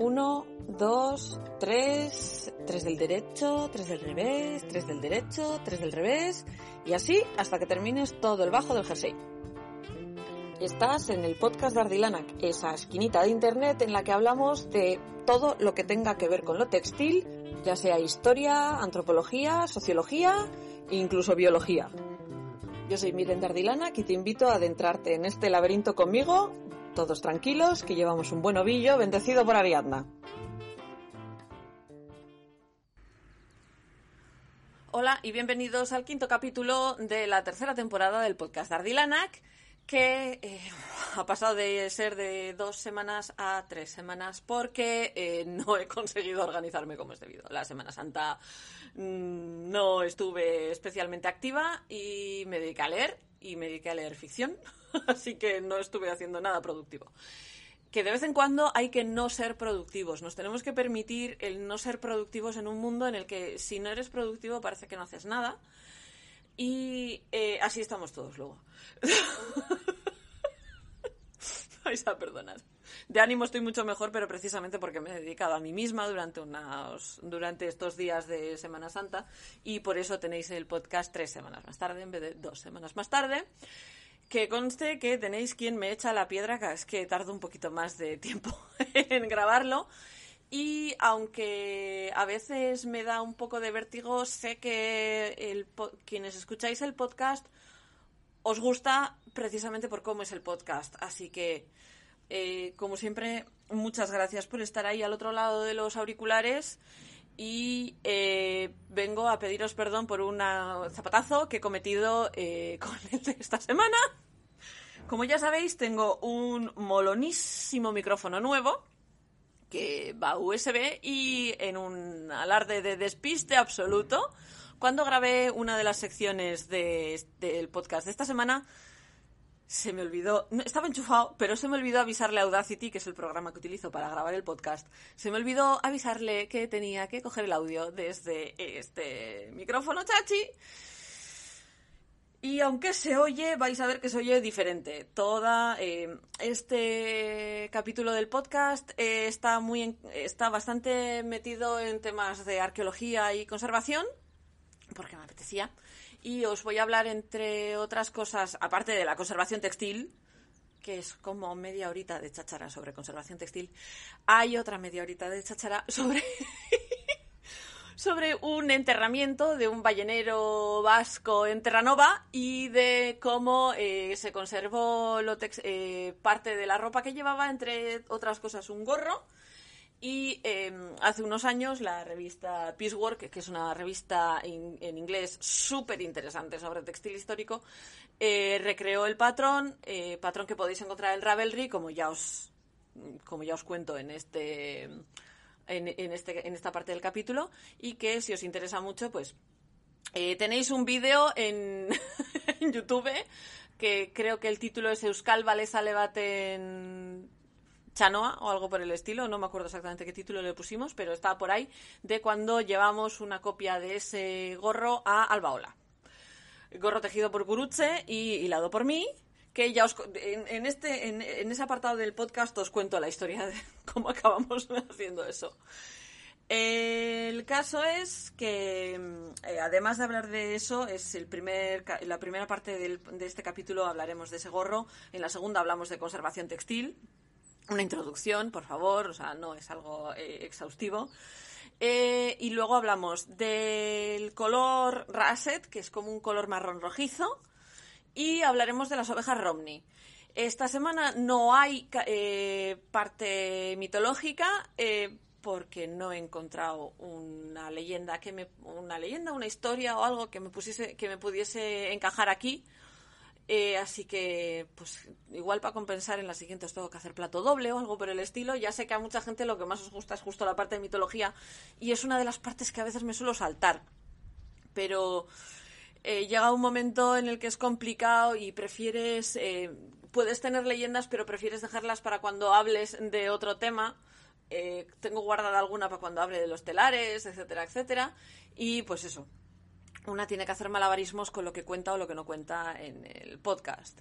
Uno, dos, tres, tres del derecho, tres del revés, tres del derecho, tres del revés, y así hasta que termines todo el bajo del jersey. Estás en el podcast de esa esquinita de internet en la que hablamos de todo lo que tenga que ver con lo textil, ya sea historia, antropología, sociología e incluso biología. Yo soy Miren de Ardilanac y te invito a adentrarte en este laberinto conmigo, todos tranquilos, que llevamos un buen ovillo bendecido por Ariadna. Hola y bienvenidos al quinto capítulo de la tercera temporada del podcast de Ardilanac que eh, ha pasado de ser de dos semanas a tres semanas porque eh, no he conseguido organizarme como es debido. La Semana Santa mm, no estuve especialmente activa y me dediqué a leer y me dediqué a leer ficción, así que no estuve haciendo nada productivo. Que de vez en cuando hay que no ser productivos. Nos tenemos que permitir el no ser productivos en un mundo en el que si no eres productivo parece que no haces nada y eh, así estamos todos luego. Vais a perdonar. De ánimo estoy mucho mejor, pero precisamente porque me he dedicado a mí misma durante, unas, durante estos días de Semana Santa y por eso tenéis el podcast tres semanas más tarde en vez de dos semanas más tarde. Que conste que tenéis quien me echa la piedra, que es que tardo un poquito más de tiempo en grabarlo y aunque a veces me da un poco de vértigo, sé que el, quienes escucháis el podcast os gusta precisamente por cómo es el podcast. Así que, eh, como siempre, muchas gracias por estar ahí al otro lado de los auriculares. Y eh, vengo a pediros perdón por un zapatazo que he cometido eh, con esta semana. Como ya sabéis, tengo un molonísimo micrófono nuevo que va USB y en un alarde de despiste absoluto, cuando grabé una de las secciones del podcast de esta semana, se me olvidó, estaba enchufado, pero se me olvidó avisarle a Audacity, que es el programa que utilizo para grabar el podcast, se me olvidó avisarle que tenía que coger el audio desde este micrófono chachi y aunque se oye, vais a ver que se oye diferente. Toda eh, este capítulo del podcast eh, está muy está bastante metido en temas de arqueología y conservación, porque me apetecía. Y os voy a hablar entre otras cosas, aparte de la conservación textil, que es como media horita de cháchara sobre conservación textil, hay otra media horita de cháchara sobre sobre un enterramiento de un ballenero vasco en Terranova y de cómo eh, se conservó eh, parte de la ropa que llevaba, entre otras cosas un gorro. Y em, hace unos años la revista Piecework, que es una revista en inglés súper interesante sobre textil histórico, eh, recreó el patrón, patrón que podéis encontrar en Ravelry, como ya os, como ya os cuento en este en, este, en esta parte del capítulo y que si os interesa mucho, pues eh, tenéis un vídeo en, YouTube que creo que el título es Euskal Valesa en Chanoa o algo por el estilo, no me acuerdo exactamente qué título le pusimos, pero está por ahí, de cuando llevamos una copia de ese gorro a Albaola. Gorro tejido por Guruche y hilado por mí, que ya os, en, este, en, ese apartado del podcast os cuento la historia de cómo acabamos haciendo eso. El caso es que, eh, además de hablar de eso, es el primer, la primera parte de este capítulo hablaremos de ese gorro. En la segunda hablamos de conservación textil. Una introducción, por favor, o sea, no es algo eh, exhaustivo. Eh, y luego hablamos del color Rasset, que es como un color marrón rojizo y hablaremos de las ovejas Romney. Esta semana no hay eh, parte mitológica eh, porque no he encontrado una leyenda que me una leyenda, una historia o algo que me pusiese que me pudiese encajar aquí. Eh, así que, pues igual para compensar en la siguiente os tengo que hacer plato doble o algo por el estilo. Ya sé que a mucha gente lo que más os gusta es justo la parte de mitología y es una de las partes que a veces me suelo saltar. Pero eh, llega un momento en el que es complicado y prefieres, eh, puedes tener leyendas, pero prefieres dejarlas para cuando hables de otro tema. Eh, tengo guardada alguna para cuando hable de los telares, etcétera, etcétera. Y pues eso, una tiene que hacer malabarismos con lo que cuenta o lo que no cuenta en el podcast.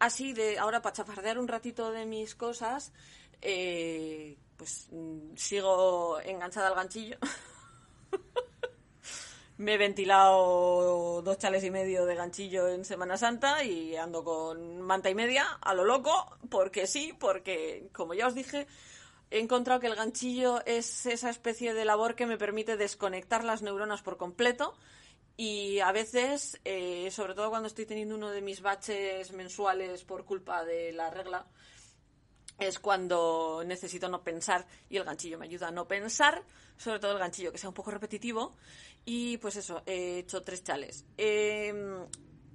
así, de ahora para chafardear un ratito de mis cosas, eh, pues mm, sigo enganchada al ganchillo. Me he ventilado dos chales y medio de ganchillo en Semana Santa y ando con manta y media a lo loco, porque sí, porque como ya os dije, he encontrado que el ganchillo es esa especie de labor que me permite desconectar las neuronas por completo y a veces, eh, sobre todo cuando estoy teniendo uno de mis baches mensuales por culpa de la regla, es cuando necesito no pensar y el ganchillo me ayuda a no pensar, sobre todo el ganchillo que sea un poco repetitivo. Y pues eso, he hecho tres chales. Em,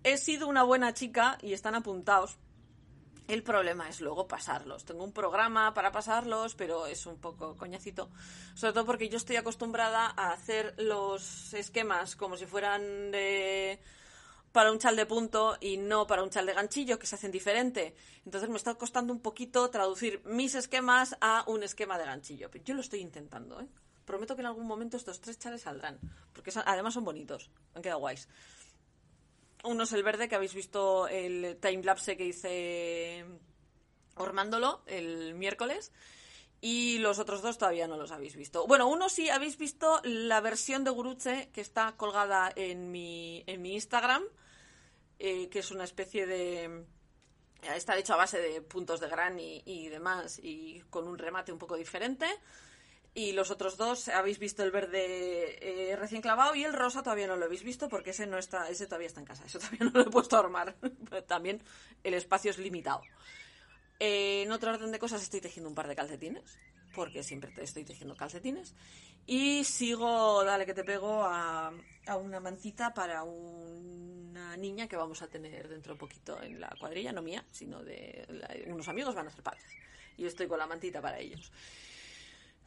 he sido una buena chica y están apuntados el problema es luego pasarlos. Tengo un programa para pasarlos, pero es un poco coñacito. Sobre todo porque yo estoy acostumbrada a hacer los esquemas como si fueran de para un chal de punto y no para un chal de ganchillo, que se hacen diferente. Entonces me está costando un poquito traducir mis esquemas a un esquema de ganchillo. Pero yo lo estoy intentando, ¿eh? Prometo que en algún momento estos tres chales saldrán. Porque además son bonitos. Han quedado guays. Uno es el verde, que habéis visto el timelapse que hice ormándolo el miércoles. Y los otros dos todavía no los habéis visto. Bueno, uno sí habéis visto la versión de Guruche que está colgada en mi, en mi Instagram, eh, que es una especie de... Está hecho a base de puntos de gran y, y demás, y con un remate un poco diferente. Y los otros dos, habéis visto el verde eh, recién clavado y el rosa todavía no lo habéis visto porque ese no está, ese todavía está en casa, eso todavía no lo he puesto a armar. También el espacio es limitado. Eh, en otro orden de cosas estoy tejiendo un par de calcetines, porque siempre estoy tejiendo calcetines. Y sigo, dale que te pego, a, una mancita para una niña que vamos a tener dentro de poquito en la cuadrilla, no mía, sino de unos amigos van a ser padres. Y estoy con la mantita para ellos.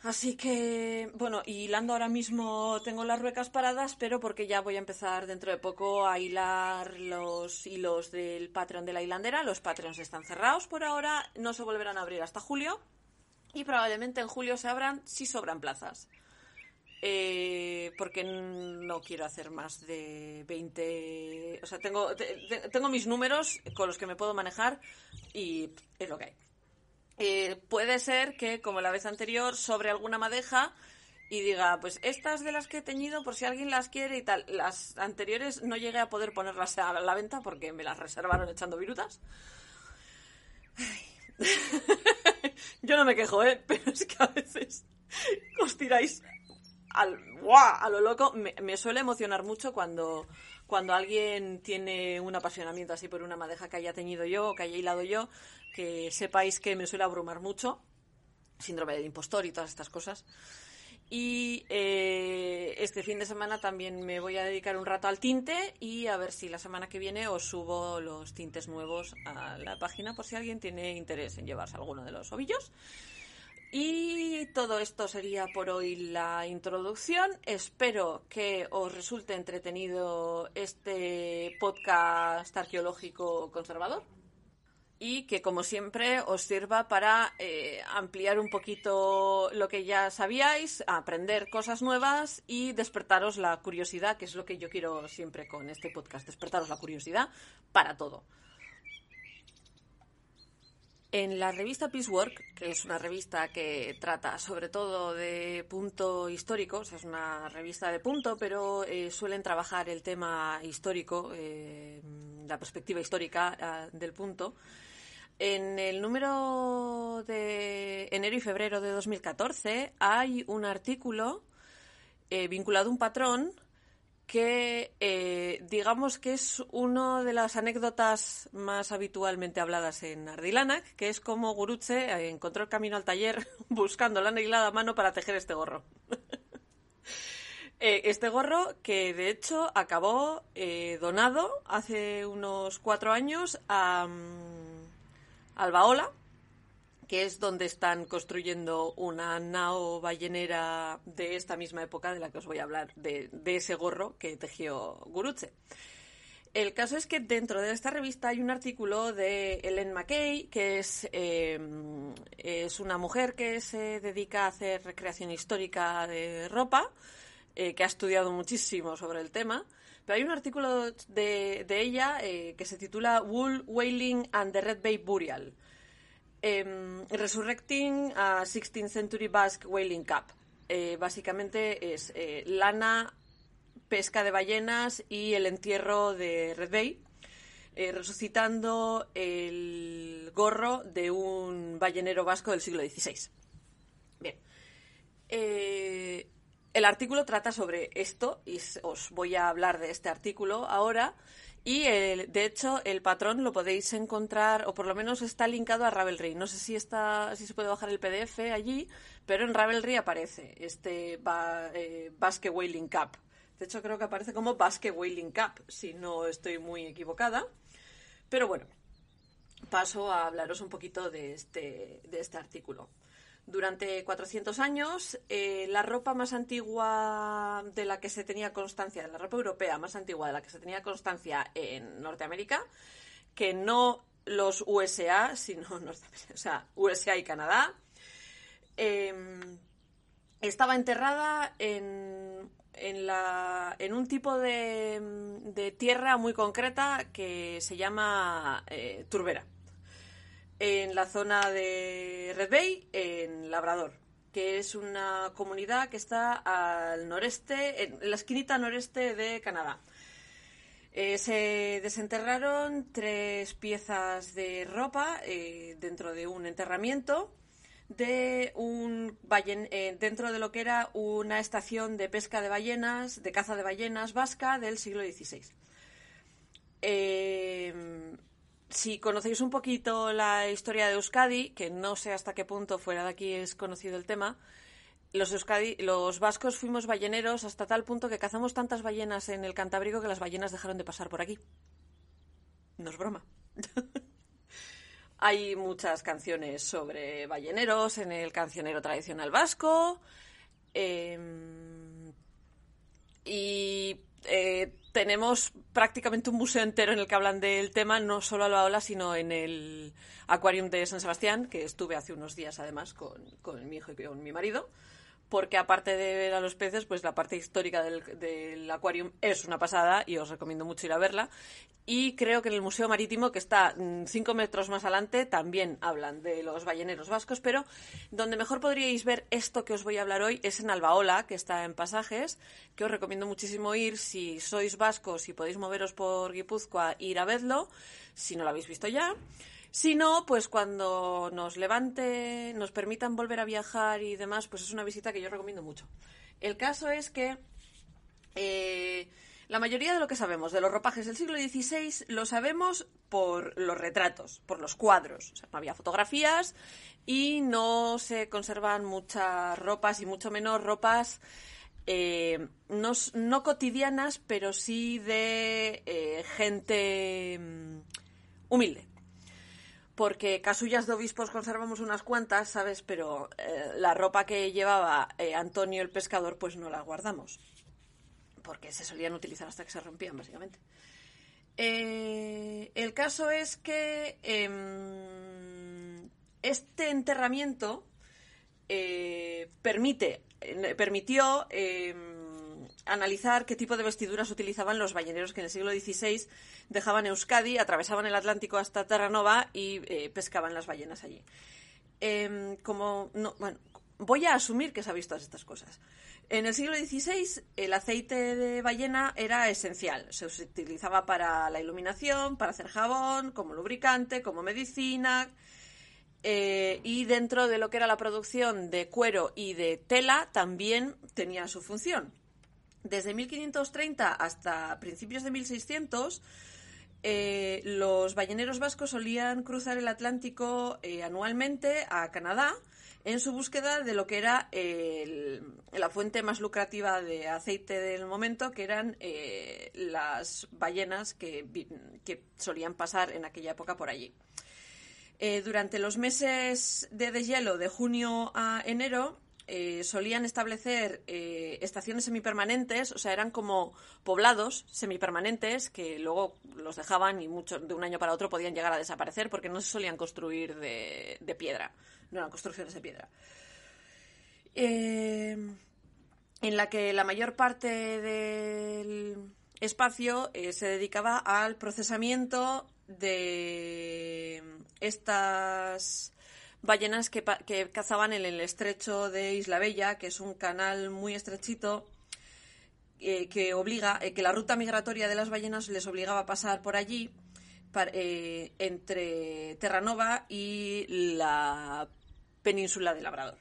Así que, bueno, hilando ahora mismo tengo las ruecas paradas, pero porque ya voy a empezar dentro de poco a hilar los hilos del Patreon de la hilandera. Los Patreons están cerrados por ahora, no se volverán a abrir hasta julio y probablemente en julio se abran si sobran plazas. Eh, porque no quiero hacer más de 20. O sea, tengo, tengo mis números con los que me puedo manejar y es lo que hay. Eh, puede ser que, como la vez anterior, sobre alguna madeja y diga, pues estas de las que he teñido, por si alguien las quiere y tal. Las anteriores no llegué a poder ponerlas a la venta porque me las reservaron echando virutas. Yo no me quejo, ¿eh? Pero es que a veces os tiráis al, a lo loco. Me, suele emocionar mucho cuando, cuando alguien tiene un apasionamiento así por una madeja que haya teñido yo o que haya hilado yo que sepáis que me suele abrumar mucho, síndrome del impostor y todas estas cosas. Y eh, este fin de semana también me voy a dedicar un rato al tinte y a ver si la semana que viene os subo los tintes nuevos a la página por si alguien tiene interés en llevarse alguno de los ovillos. Y todo esto sería por hoy la introducción. Espero que os resulte entretenido este podcast arqueológico conservador y que como siempre os sirva para eh, ampliar un poquito lo que ya sabíais, aprender cosas nuevas y despertaros la curiosidad, que es lo que yo quiero siempre con este podcast, despertaros la curiosidad para todo. En la revista Peacework, que es una revista que trata sobre todo de punto histórico, o sea, es una revista de punto, pero eh, suelen trabajar el tema histórico, eh, la perspectiva histórica ah, del punto, en el número de enero y febrero de 2014 hay un artículo eh, vinculado a un patrón que eh, digamos que es una de las anécdotas más habitualmente habladas en Ardilanac, que es como Guruche eh, encontró el camino al taller buscando la anilada mano para tejer este gorro. este gorro que de hecho acabó donado hace unos cuatro años a... Mm, Albaola, que es donde están construyendo una nao ballenera de esta misma época de la que os voy a hablar, de, ese gorro que tejió Guruche. El caso es que dentro de esta revista hay un artículo de Ellen McKay, que es, em, es una mujer que se dedica a hacer recreación histórica de ropa, eh, que ha estudiado muchísimo sobre el tema pero hay un artículo de, ella eh, que se titula Wool Whaling and the Red Bay Burial. em, Resurrecting a 16th Century Basque Whaling Cup. Eh, básicamente es eh, lana, pesca de ballenas y el entierro de Red Bay, resucitando el gorro de un ballenero vasco del siglo XVI. Bien. El artículo trata sobre esto y os voy a hablar de este artículo ahora. Y de hecho, el patrón lo podéis encontrar, o por lo menos está linkado a Ravelry. No sé si está, si se puede bajar el PDF allí, pero en Ravelry aparece este eh, Basque Whaling Cup. De hecho, creo que aparece como Basque Whaling Cup, si no estoy muy equivocada. Pero bueno, paso a hablaros un poquito de este, de este artículo. Durante 400 años, eh, la ropa más antigua de la que se tenía constancia, la ropa europea más antigua de la que se tenía constancia en Norteamérica, que no los USA, sino sea, USA y Canadá, em, estaba enterrada en un tipo de, tierra muy concreta que se llama eh, turbera en la zona de Red Bay, en Labrador, que es una comunidad que está al noreste, en la esquinita noreste de Canadá. Eh, se desenterraron tres piezas de ropa eh, dentro de un enterramiento de un eh, dentro de lo que era una estación de pesca de ballenas, de caza de ballenas vasca del siglo XVI si conocéis un poquito la historia de Euskadi, que no sé hasta qué punto fuera de aquí es conocido el tema, los, Euskadi, los vascos fuimos balleneros hasta tal punto que cazamos tantas ballenas en el Cantábrico que las ballenas dejaron de pasar por aquí. No es broma. Hay muchas canciones sobre balleneros en el cancionero tradicional vasco. Em, y eh, tenemos prácticamente un museo entero en el que hablan del tema, no solo a la ola, sino en el Aquarium de San Sebastián, que estuve hace unos días además con, con mi hijo y con mi marido porque aparte de ver a los peces, pues la parte histórica del, del acuario es una pasada y os recomiendo mucho ir a verla. Y creo que en el Museo Marítimo, que está mm, cinco metros más adelante, también hablan de los balleneros vascos, pero donde mejor podríais ver esto que os voy a hablar hoy es en Albaola, que está en Pasajes, que os recomiendo muchísimo ir si sois vascos y podéis moveros por Guipúzcoa, ir a verlo, si no lo habéis visto ya. Si no, pues cuando nos levante, nos permitan volver a viajar y demás, pues es una visita que yo recomiendo mucho. El caso es que eh, la mayoría de lo que sabemos de los ropajes del siglo XVI lo sabemos por los retratos, por los cuadros. O sea, no había fotografías y no se conservan muchas ropas y mucho menos ropas eh, no, cotidianas, pero sí de eh, gente mm, humilde porque casullas de obispos conservamos unas cuantas, ¿sabes? Pero eh, la ropa que llevaba eh, Antonio el pescador, pues no la guardamos, porque se solían utilizar hasta que se rompían, básicamente. Eh, el caso es que em, este enterramiento permite, permitió em, analizar qué tipo de vestiduras utilizaban los balleneros que en el siglo XVI dejaban Euskadi, atravesaban el Atlántico hasta Terranova y eh, pescaban las ballenas allí. Em, como no, bueno, voy a asumir que sabéis todas estas cosas. En el siglo XVI el aceite de ballena era esencial. Se utilizaba para la iluminación, para hacer jabón, como lubricante, como medicina. Eh, y dentro de lo que era la producción de cuero y de tela también tenía su función. Desde 1530 hasta principios de 1600, eh, los balleneros vascos solían cruzar el Atlántico eh, anualmente a Canadá en su búsqueda de lo que era la fuente más lucrativa de aceite del momento, que eran eh, las ballenas que, que, solían pasar en aquella época por allí. durante los meses de deshielo de junio a enero, eh, solían establecer eh, estaciones semipermanentes, o sea, eran como poblados semipermanentes que luego los dejaban y mucho, de un año para otro podían llegar a desaparecer porque no se solían construir de, piedra, no eran construcciones de piedra. Eh, en la que la mayor parte del espacio se dedicaba al procesamiento de estas ballenas que, cazaban en el estrecho de Isla Bella, que es un canal muy estrechito eh, que obliga, eh, que la ruta migratoria de las ballenas les obligaba a pasar por allí eh, entre Terranova y la península de Labrador.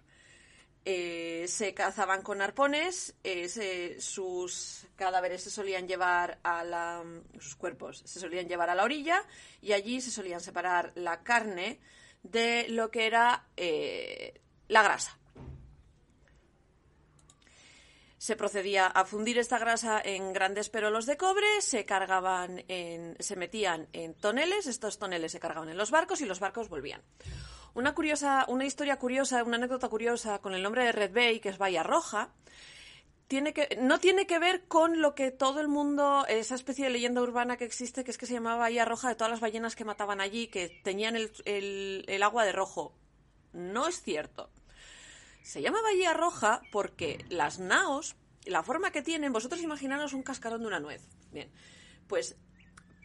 se cazaban con arpones, sus cadáveres se solían llevar a la, sus cuerpos se solían llevar a la orilla y allí se solían separar la carne de lo que era la grasa se procedía a fundir esta grasa en grandes perolos de cobre, se cargaban en, se metían en toneles, estos toneles se cargaban en los barcos y los barcos volvían. Una curiosa, una historia curiosa, una anécdota curiosa con el nombre de Red Bay, que es Bahía Roja, tiene que, no tiene que ver con lo que todo el mundo, esa especie de leyenda urbana que existe, que es que se llamaba Bahía Roja de todas las ballenas que mataban allí, que tenían el, el agua de rojo. No es cierto. Se llama Bahía Roja porque las naos, la forma que tienen, vosotros imaginaros un cascarón de una nuez. Bien, pues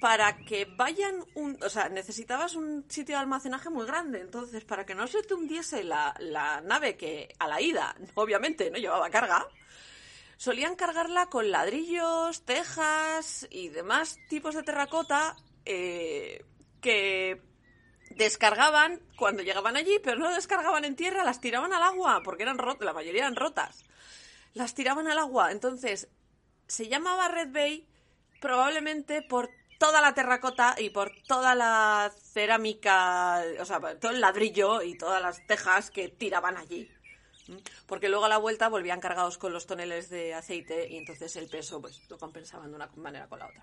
para que vayan un, o sea, necesitabas un sitio de almacenaje muy grande, entonces para que no se te hundiese la, nave que a la ida, obviamente, no llevaba carga, solían cargarla con ladrillos, tejas y demás tipos de terracota eh, que descargaban cuando llegaban allí, pero no descargaban en tierra, las tiraban al agua, porque eran rotas, la mayoría eran rotas. Las tiraban al agua. Entonces, se llamaba Red Bay probablemente por toda la terracota y por toda la cerámica, o sea, todo el ladrillo y todas las tejas que tiraban allí. Porque luego a la vuelta volvían cargados con los toneles de aceite y entonces el peso pues lo compensaban de una manera con la otra.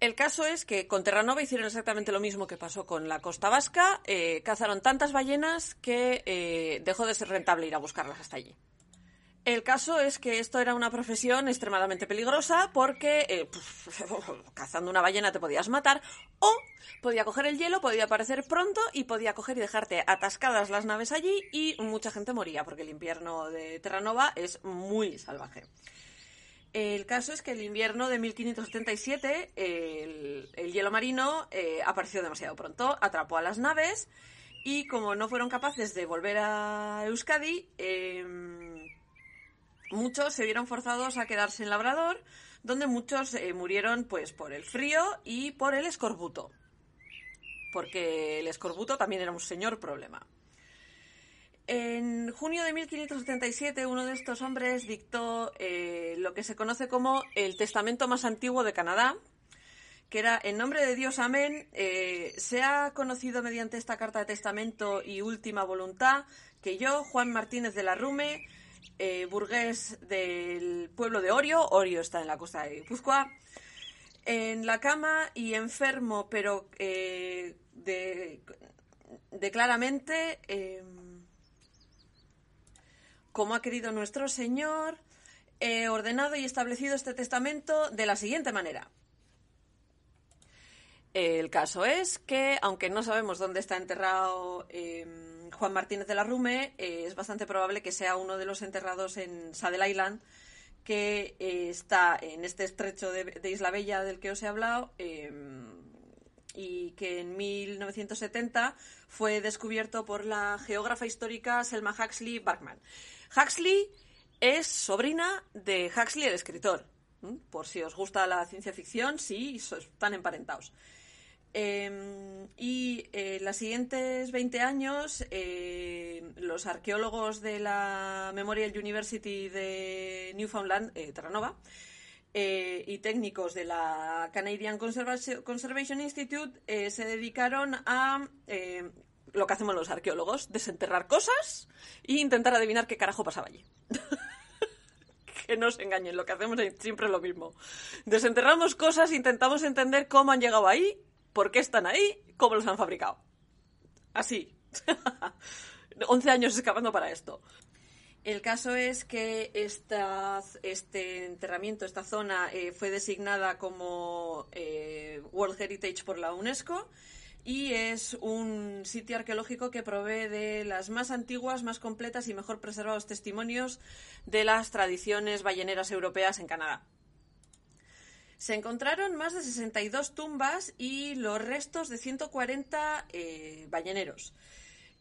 El caso es que con Terranova hicieron exactamente lo mismo que pasó con la costa vasca. Eh, cazaron tantas ballenas que eh, dejó de ser rentable ir a buscarlas hasta allí. El caso es que esto era una profesión extremadamente peligrosa porque eh, cazando una ballena te podías matar o podía coger el hielo, podía aparecer pronto y podía coger y dejarte atascadas las naves allí y mucha gente moría porque el invierno de Terranova es muy salvaje. El caso es que el invierno de 1577 el, hielo marino eh, apareció demasiado pronto, atrapó a las naves y como no fueron capaces de volver a Euskadi, em, muchos se vieron forzados a quedarse en Labrador, donde muchos eh, murieron pues por el frío y por el escorbuto, porque el escorbuto también era un señor problema. En junio de 1577, uno de estos hombres dictó eh, lo que se conoce como el testamento más antiguo de Canadá, que era en nombre de Dios, amén. Eh, se ha conocido mediante esta carta de testamento y última voluntad que yo, Juan Martínez de la Rume, eh, burgués del pueblo de Orio, Orio está en la costa de Guipúzcoa, en la cama y enfermo, pero de, de, claramente como ha querido nuestro Señor, he ordenado y establecido este testamento de la siguiente manera. El caso es que, aunque no sabemos dónde está enterrado em, Juan Martínez de la Rume, eh, es bastante probable que sea uno de los enterrados en Saddle Island, que eh, está en este estrecho de, Isla Bella del que os he hablado em, y que en 1970 fue descubierto por la geógrafa histórica Selma Huxley Barkman. Huxley es sobrina de Huxley, el escritor. Por si os gusta la ciencia ficción, sí, están emparentados. Em, y eh, los siguientes 20 años, eh, los arqueólogos de la Memorial University de Newfoundland, eh, Terranova, y técnicos de la Canadian Conservation Institute se dedicaron a lo que hacemos los arqueólogos, desenterrar cosas e intentar adivinar qué carajo pasaba allí. que no se engañen, lo que hacemos es siempre lo mismo. Desenterramos cosas, intentamos entender cómo han llegado ahí, por qué están ahí, cómo los han fabricado. Así. 11 años excavando para esto. El caso es que este enterramiento, esta zona, eh, fue designada como eh, World Heritage por la UNESCO y es un sitio arqueológico que provee de las más antiguas, más completas y mejor preservados testimonios de las tradiciones balleneras europeas en Canadá. Se encontraron más de 62 tumbas y los restos de 140 eh, balleneros.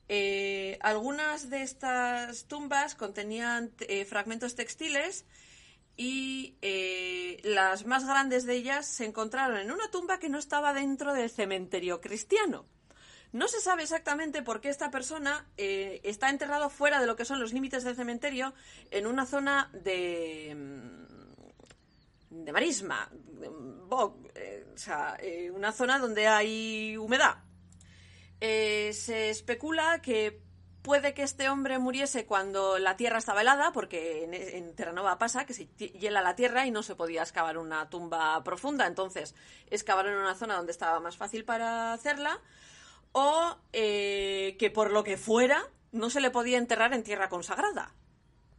Eh, algunas de estas tumbas contenían eh, fragmentos textiles y las más grandes de ellas se encontraron en una tumba que no estaba dentro del cementerio cristiano. No se sabe exactamente por qué esta persona está enterrado fuera de lo que son los límites del cementerio en una zona de de marisma, eh, o sea, eh, una zona donde hay humedad. Eh, se especula que puede que este hombre muriese cuando la tierra estaba helada, porque en, en, Terranova pasa que se hiela la tierra y no se podía excavar una tumba profunda, entonces excavaron en una zona donde estaba más fácil para hacerla, o que por lo que fuera no se le podía enterrar en tierra consagrada.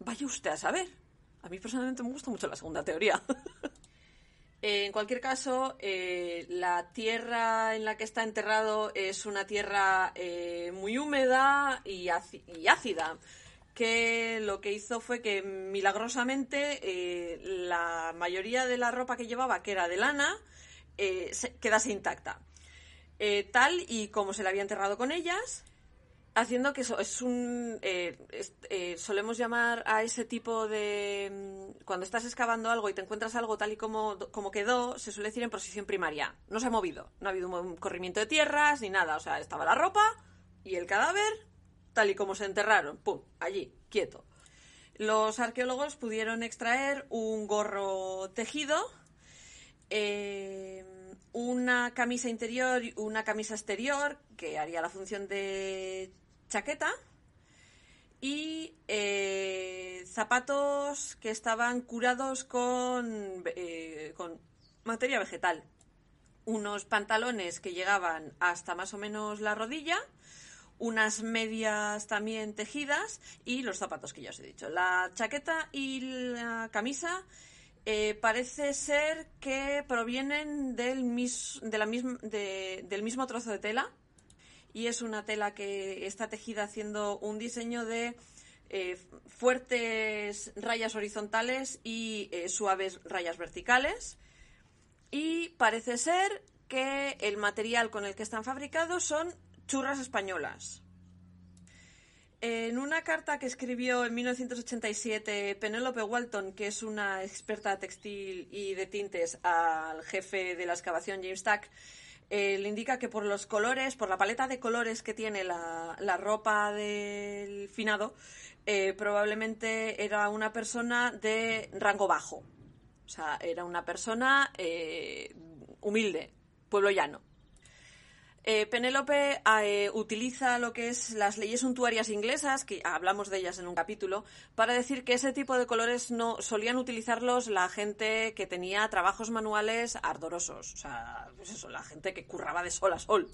Vaya usted a saber. A mí personalmente me gusta mucho la segunda teoría. en cualquier caso, eh, la tierra en la que está enterrado es una tierra eh, muy húmeda y, ácida, que lo que hizo fue que milagrosamente eh, la mayoría de la ropa que llevaba, que era de lana, quedase intacta. tal y como se le había enterrado con ellas, haciendo que eso es un eh, eh, solemos llamar a ese tipo de mm, cuando estás excavando algo y te encuentras algo tal y como, como quedó se suele decir en posición primaria no se ha movido no ha habido un corrimiento de tierras ni nada o sea estaba la ropa y el cadáver tal y como se enterraron pum allí quieto los arqueólogos pudieron extraer un gorro tejido eh, una camisa interior una camisa exterior que haría la función de chaqueta y eh, zapatos que estaban curados con, eh, con materia vegetal. Unos pantalones que llegaban hasta más o menos la rodilla, unas medias también tejidas y los zapatos que ya os he dicho. La chaqueta y la camisa eh, parece ser que provienen del, de la del mismo trozo de tela y es una tela que está tejida haciendo un diseño de eh, fuertes rayas horizontales y eh, suaves rayas verticales. Y parece ser que el material con el que están fabricados son churras españolas. En una carta que escribió en 1987 Penélope Walton, que es una experta textil y de tintes, al jefe de la excavación James Tack, eh, indica que por los colores, por la paleta de colores que tiene la, ropa del finado, eh, probablemente era una persona de rango bajo. O sea, era una persona eh, humilde, pueblo llano. Eh, Penélope eh, utiliza lo que es las leyes suntuarias inglesas, que hablamos de ellas en un capítulo, para decir que ese tipo de colores no solían utilizarlos la gente que tenía trabajos manuales ardorosos, o sea, pues la gente que curraba de sol a sol.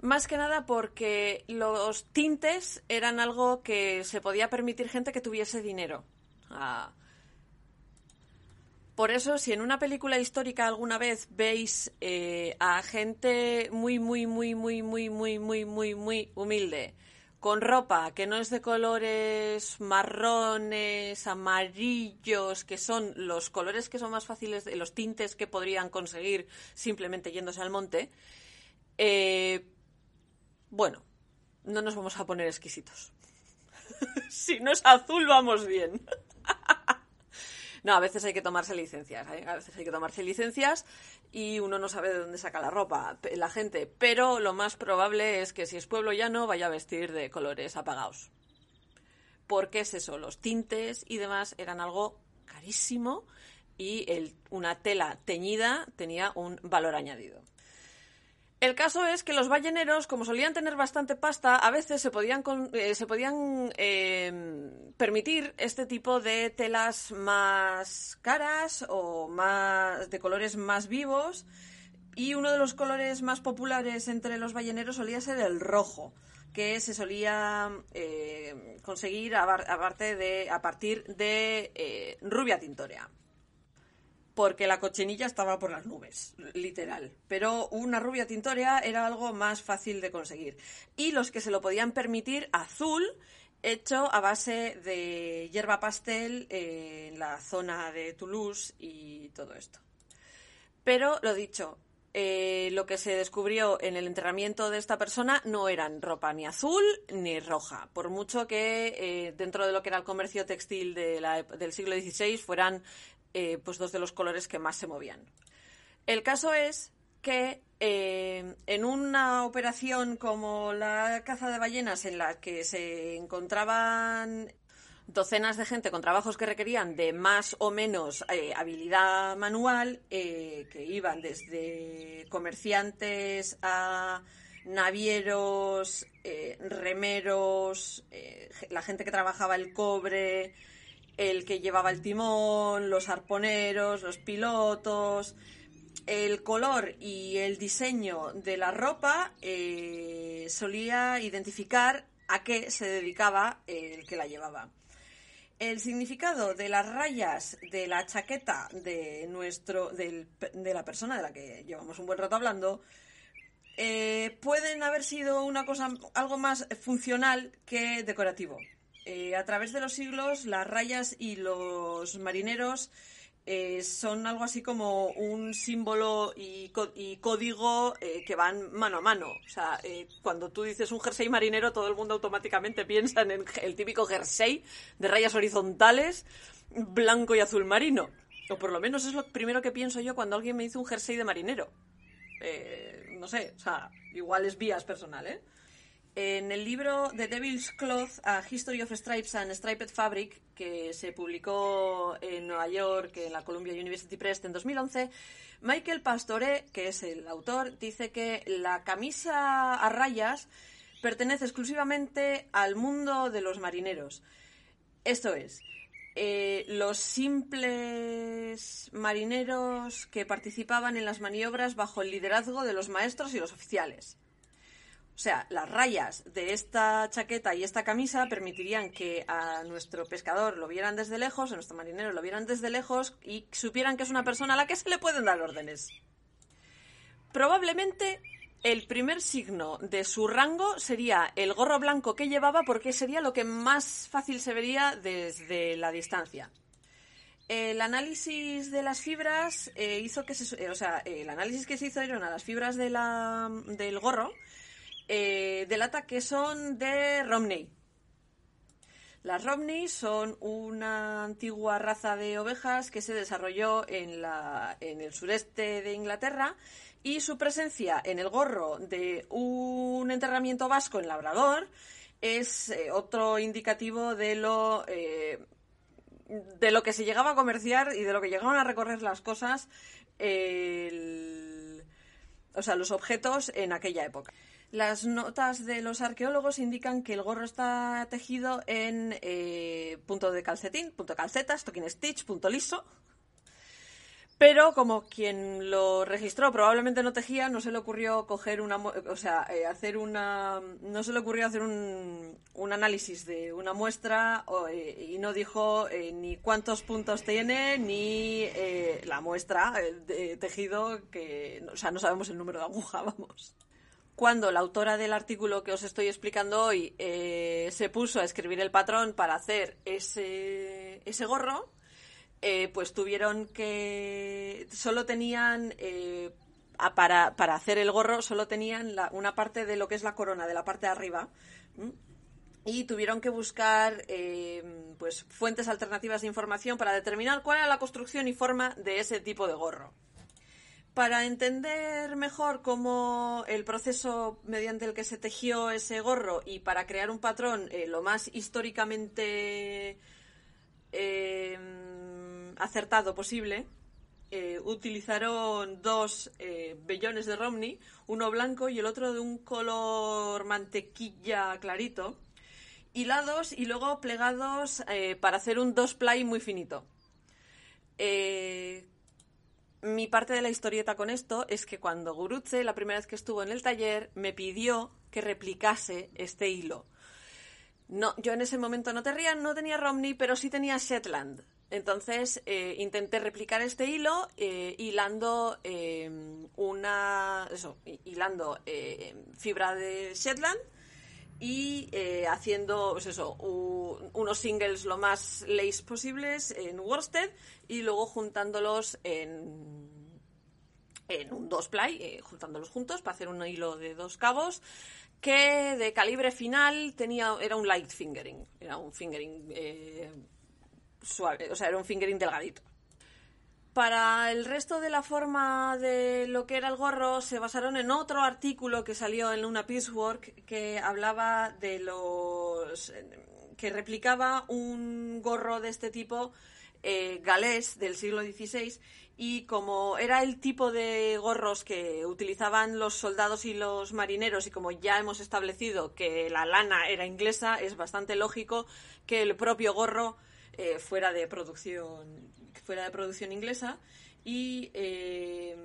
Más que nada porque los tintes eran algo que se podía permitir gente que tuviese dinero. Por eso, si en una película histórica alguna vez veis eh, a gente muy, muy, muy, muy, muy, muy, muy, muy, muy humilde, con ropa que no es de colores marrones, amarillos, que son los colores que son más fáciles, los tintes que podrían conseguir simplemente yéndose al monte, eh, bueno, no nos vamos a poner exquisitos. si no es azul, vamos bien. No, a veces hay que tomarse licencias, a veces hay que tomarse licencias y uno no sabe de dónde saca la ropa la gente, pero lo más probable es que si es pueblo llano vaya a vestir de colores apagados. Porque es eso, los tintes y demás eran algo carísimo y una tela teñida tenía un valor añadido. El caso es que los balleneros, como solían tener bastante pasta, a veces se podían, eh, se podían em, permitir este tipo de telas más caras o más de colores más vivos. Y uno de los colores más populares entre los balleneros solía ser el rojo, que se solía eh, conseguir a, de, a partir de eh, rubia tintorea porque la cochinilla estaba por las nubes, literal. Pero una rubia tintorea era algo más fácil de conseguir. Y los que se lo podían permitir, azul, hecho a base de hierba pastel en la zona de Toulouse y todo esto. Pero lo dicho, eh, lo que se descubrió en el enterramiento de esta persona no eran ropa ni azul ni roja, por mucho que eh, dentro de lo que era el comercio textil del siglo XVI fueran eh, pues dos de los colores que más se movían. El caso es que en una operación como la caza de ballenas en la que se encontraban docenas de gente con trabajos que requerían de más o menos eh, habilidad manual, eh, que iban desde comerciantes a navieros, eh, remeros, la gente que trabajaba el cobre, el que llevaba el timón, los arponeros, los pilotos. El color y el diseño de la ropa solía identificar a qué se dedicaba el que la llevaba el significado de las rayas de la chaqueta de nuestro de la persona de la que llevamos un buen rato hablando eh, pueden haber sido una cosa algo más funcional que decorativo. Eh, a través de los siglos, las rayas y los marineros eh, son algo así como un símbolo y, código eh, que van mano a mano. O sea, eh, cuando tú dices un jersey marinero, todo el mundo automáticamente piensa en el, típico jersey de rayas horizontales, blanco y azul marino. O por lo menos es lo primero que pienso yo cuando alguien me dice un jersey de marinero. no sé, o sea, igual es vías personal, ¿eh? En el libro The Devil's Cloth, A History of Stripes and Striped Fabric, que se publicó en Nueva York, en la Columbia University Press en 2011, Michael Pastore, que es el autor, dice que la camisa a rayas pertenece exclusivamente al mundo de los marineros. Esto es, eh, los simples marineros que participaban en las maniobras bajo el liderazgo de los maestros y los oficiales. O sea, las rayas de esta chaqueta y esta camisa permitirían que a nuestro pescador lo vieran desde lejos, a nuestro marinero lo vieran desde lejos y supieran que es una persona a la que se le pueden dar órdenes. Probablemente el primer signo de su rango sería el gorro blanco que llevaba porque sería lo que más fácil se vería desde la distancia. El análisis de las fibras eh, hizo que se, eh, o sea, el análisis que se hizo a las fibras del gorro eh, delata que son de Romney. Las Romney son una antigua raza de ovejas que se desarrolló en, la, en el sureste de Inglaterra y su presencia en el gorro de un enterramiento vasco en Labrador es eh, otro indicativo de lo eh, de lo que se llegaba a comerciar y de lo que llegaban a recorrer las cosas, o sea, los objetos en aquella época. Las notas de los arqueólogos indican que el gorro está tejido en eh, punto de calcetín, punto calcetas, stocking stitch, punto liso. Pero como quien lo registró probablemente no tejía, no se le ocurrió coger una, o sea, eh, hacer una, no se le ocurrió hacer un, un análisis de una muestra eh, y no dijo ni cuántos puntos tiene ni la muestra de tejido que, o sea, no sabemos el número de aguja, vamos cuando la autora del artículo que os estoy explicando hoy eh, se puso a escribir el patrón para hacer ese, ese gorro, eh, pues tuvieron que. Solo tenían. Eh, para, hacer el gorro, solo tenían una parte de lo que es la corona, de la parte de arriba. Y tuvieron que buscar pues fuentes alternativas de información para determinar cuál era la construcción y forma de ese tipo de gorro. Para entender mejor cómo el proceso mediante el que se tejió ese gorro y para crear un patrón eh, lo más históricamente em, acertado posible, eh, utilizaron dos eh, vellones de Romney, uno blanco y el otro de un color mantequilla clarito, hilados y luego plegados para hacer un dos ply muy finito mi parte de la historieta con esto es que cuando Gurutze, la primera vez que estuvo en el taller, me pidió que replicase este hilo. No, yo en ese momento no tenía, no tenía Romney, pero sí tenía Shetland. Entonces eh, intenté replicar este hilo eh, hilando em, una, eso, hilando eh, fibra de Shetland y haciendo pues eso, unos singles lo más lace posibles en worsted y luego juntándolos en, en un dos ply, eh, juntándolos juntos para hacer un hilo de dos cabos, que de calibre final tenía era un light fingering, era un fingering eh, suave, o sea, era un fingering delgadito. Para el resto de la forma de lo que era el gorro, se basaron en otro artículo que salió en una Piecework que hablaba de los. que replicaba un gorro de este tipo eh, galés del siglo XVI y como era el tipo de gorros que utilizaban los soldados y los marineros y como ya hemos establecido que la lana era inglesa, es bastante lógico que el propio gorro eh, fuera de producción fuera de producción inglesa y eh,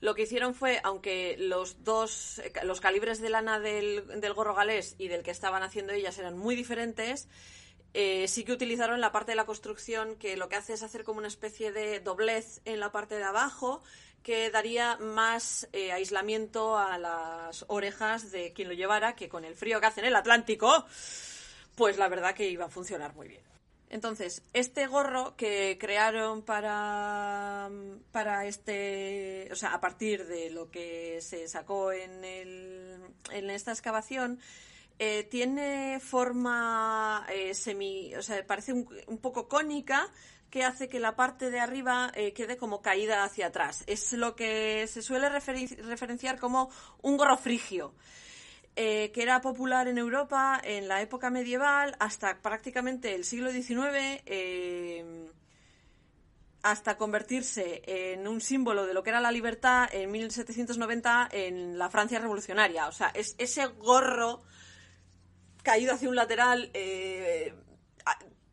lo que hicieron fue aunque los dos los calibres de lana del, gorro galés y del que estaban haciendo ellas eran muy diferentes eh, sí que utilizaron la parte de la construcción que lo que hace es hacer como una especie de doblez en la parte de abajo que daría más aislamiento a las orejas de quien lo llevara que con el frío que hace en el Atlántico pues la verdad que iba a funcionar muy bien. Entonces, este gorro que crearon para, para este, o sea, a partir de lo que se sacó en, el, en esta excavación, eh, tiene forma eh, semi, o sea, parece un, un, poco cónica que hace que la parte de arriba eh, quede como caída hacia atrás. Es lo que se suele referenciar como un gorro frigio. Eh, que era popular en Europa en la época medieval hasta prácticamente el siglo XIX, eh, hasta convertirse en un símbolo de lo que era la libertad en 1790 en la Francia revolucionaria. O sea, es ese gorro caído hacia un lateral eh,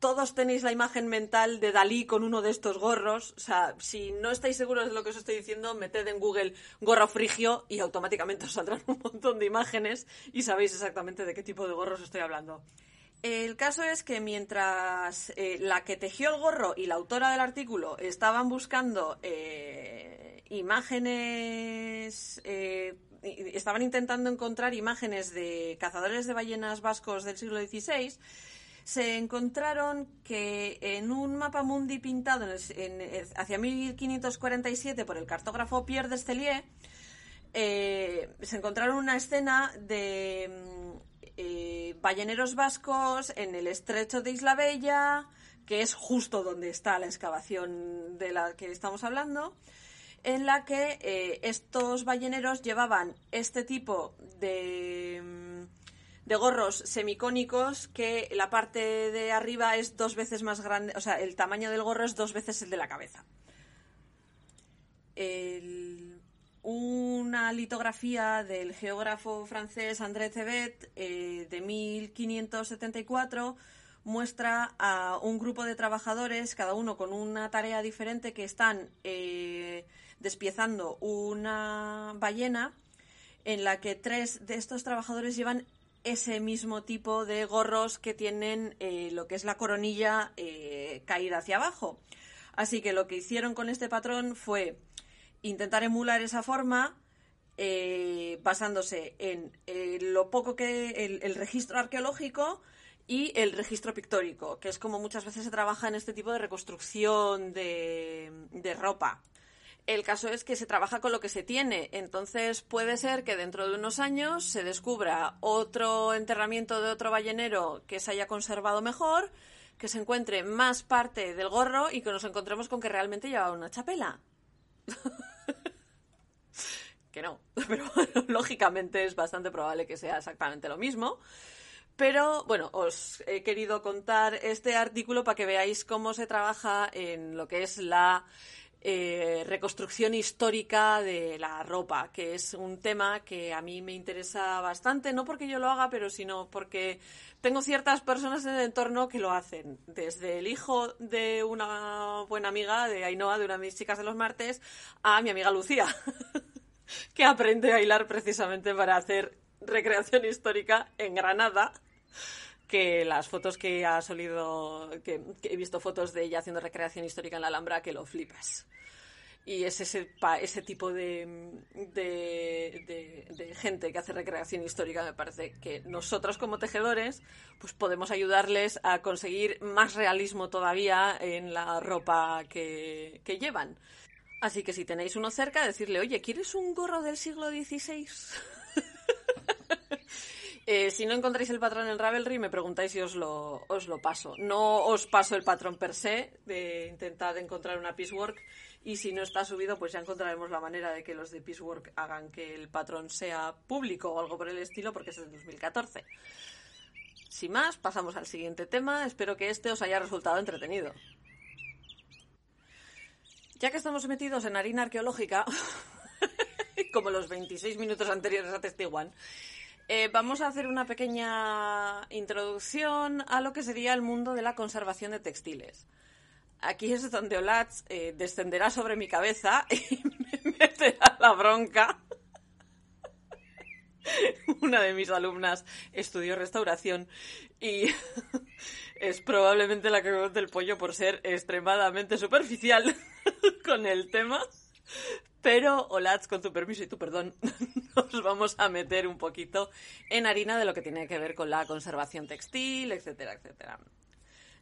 todos tenéis la imagen mental de Dalí con uno de estos gorros. O sea, si no estáis seguros de lo que os estoy diciendo, meted en Google gorro frigio y automáticamente os saldrán un montón de imágenes y sabéis exactamente de qué tipo de gorros estoy hablando. El caso es que mientras eh, la que tejió el gorro y la autora del artículo estaban buscando eh, imágenes, eh, estaban intentando encontrar imágenes de cazadores de ballenas vascos del siglo XVI, se encontraron que en un mapa mundi pintado en hacia 1547 por el cartógrafo Pierre Destelier, eh, se encontraron una escena de mm, eh, balleneros vascos en el estrecho de Isla Bella, que es justo donde está la excavación de la que estamos hablando, en la que eh, estos balleneros llevaban este tipo de mm, de gorros semicónicos que la parte de arriba es dos veces más grande, o sea, el tamaño del gorro es dos veces el de la cabeza. una litografía del geógrafo francés André Thebet eh, de 1574 muestra a un grupo de trabajadores, cada uno con una tarea diferente, que están eh, despiezando una ballena en la que tres de estos trabajadores llevan ese mismo tipo de gorros que tienen eh, lo que es la coronilla eh, caída hacia abajo. Así que lo que hicieron con este patrón fue intentar emular esa forma eh, basándose en lo poco que el, registro arqueológico y el registro pictórico, que es como muchas veces se trabaja en este tipo de reconstrucción de ropa. El caso es que se trabaja con lo que se tiene, entonces puede ser que dentro de unos años se descubra otro enterramiento de otro ballenero que se haya conservado mejor, que se encuentre más parte del gorro y que nos encontremos con que realmente llevaba una chapela. que no, pero lógicamente es bastante probable que sea exactamente lo mismo. Pero bueno, os he querido contar este artículo para que veáis cómo se trabaja en lo que es la eh, reconstrucción histórica de la ropa, que es un tema que a mí me interesa bastante, no porque yo lo haga, pero sino porque tengo ciertas personas en el entorno que lo hacen, desde el hijo de una buena amiga de Ainhoa, de una de mis chicas de los martes, a mi amiga Lucía, que aprende a hilar precisamente para hacer recreación histórica en Granada que las fotos que ha solido, que, he visto fotos de ella haciendo recreación histórica en la Alhambra, que lo flipas. Y es ese, ese tipo de, de, gente que hace recreación histórica, me parece que nosotros como tejedores pues podemos ayudarles a conseguir más realismo todavía en la ropa que, que llevan. Así que si tenéis uno cerca, decirle, oye, ¿quieres un gorro del siglo XVI? Eh, si no encontráis el patrón en Ravelry, me preguntáis si os lo, os lo paso. No os paso el patrón per se, de intentar encontrar una piecework, y si no está subido, pues ya encontraremos la manera de que los de piecework hagan que el patrón sea público o algo por el estilo, porque es de 2014. Sin más, pasamos al siguiente tema. Espero que este os haya resultado entretenido. Ya que estamos metidos en harina arqueológica, como los 26 minutos anteriores a Testiguan, eh, vamos a hacer una pequeña introducción a lo que sería el mundo de la conservación de textiles. Aquí es donde Olatz eh, descenderá sobre mi cabeza y me meterá la bronca. Una de mis alumnas estudió restauración y es probablemente la que me el pollo por ser extremadamente superficial con el tema. Pero, Olatz, con tu permiso y tu perdón, nos vamos a meter un poquito en harina de lo que tiene que ver con la conservación textil, etcétera, etcétera.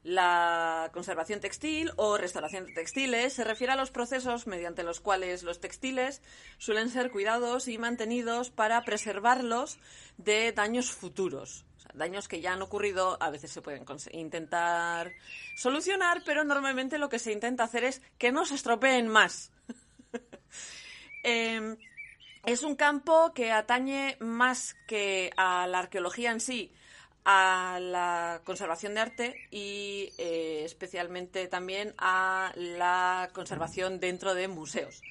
La conservación textil o restauración de textiles se refiere a los procesos mediante los cuales los textiles suelen ser cuidados y mantenidos para preservarlos de daños futuros. daños que ya han ocurrido, a veces se pueden intentar solucionar, pero normalmente lo que se intenta hacer es que no se estropeen más. Em, es un campo que atañe más que a la arqueología en sí, a la conservación de arte y eh, especialmente también a la conservación dentro de museos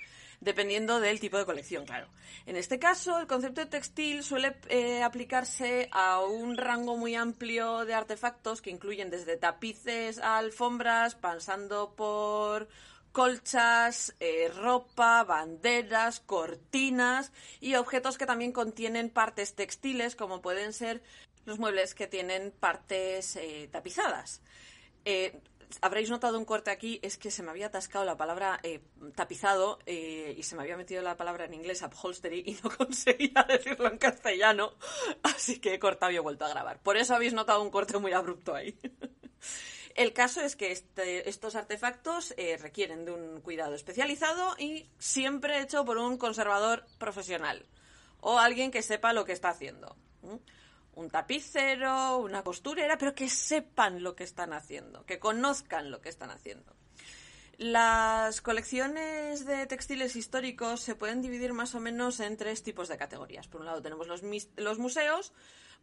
dependiendo del tipo de colección, claro. En este caso, el concepto de textil suele eh, aplicarse a un rango muy amplio de artefactos que incluyen desde tapices a alfombras, pasando por colchas, eh, ropa, banderas, cortinas y objetos que también contienen partes textiles, como pueden ser los muebles que tienen partes eh, tapizadas. Eh, habréis notado un corte aquí, es que se me había atascado la palabra tapizado y se me había metido la palabra en inglés upholstery y no conseguía decirlo en castellano, así que he cortado y he vuelto a grabar. Por eso habéis notado un corte muy abrupto ahí. El caso es que este, estos artefactos eh, requieren de un cuidado especializado y siempre hecho por un conservador profesional o alguien que sepa lo que está haciendo. Un tapicero, una costurera, pero que sepan lo que están haciendo, que conozcan lo que están haciendo. Las colecciones de textiles históricos se pueden dividir más o menos en tres tipos de categorías. Por un lado tenemos los, los museos,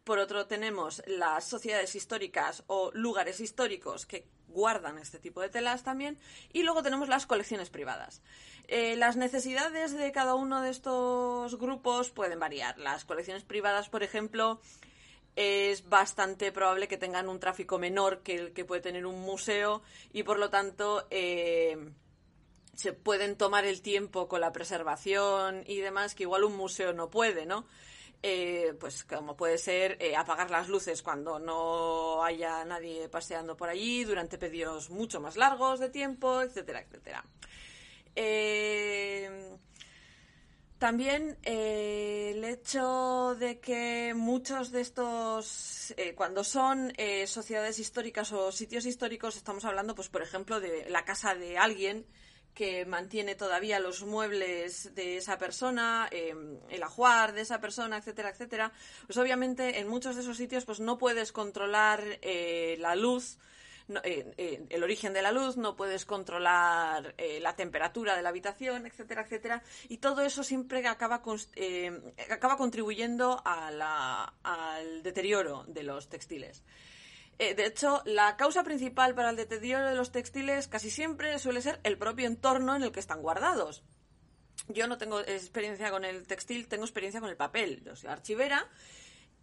por otro, tenemos las sociedades históricas o lugares históricos que guardan este tipo de telas también. Y luego tenemos las colecciones privadas. Eh, las necesidades de cada uno de estos grupos pueden variar. Las colecciones privadas, por ejemplo, es bastante probable que tengan un tráfico menor que el que puede tener un museo y por lo tanto eh, se pueden tomar el tiempo con la preservación y demás que igual un museo no puede, ¿no? Eh, pues como puede ser eh, apagar las luces cuando no haya nadie paseando por allí durante periodos mucho más largos de tiempo, etcétera, etcétera. Eh, también el hecho de que muchos de estos, cuando son sociedades históricas o sitios históricos, estamos hablando, pues por ejemplo, de la casa de alguien que mantiene todavía los muebles de esa persona, em, el ajuar de esa persona, etcétera, etcétera, pues obviamente en muchos de esos sitios pues no puedes controlar eh, la luz, eh, eh, el origen de la luz, no puedes controlar la temperatura de la habitación, etcétera, etcétera, y todo eso siempre acaba, acaba contribuyendo al deterioro de los textiles. Eh, de hecho, la causa principal para el deterioro de los textiles casi siempre suele ser el propio entorno en el que están guardados. Yo no tengo experiencia con el textil, tengo experiencia con el papel. Yo soy archivera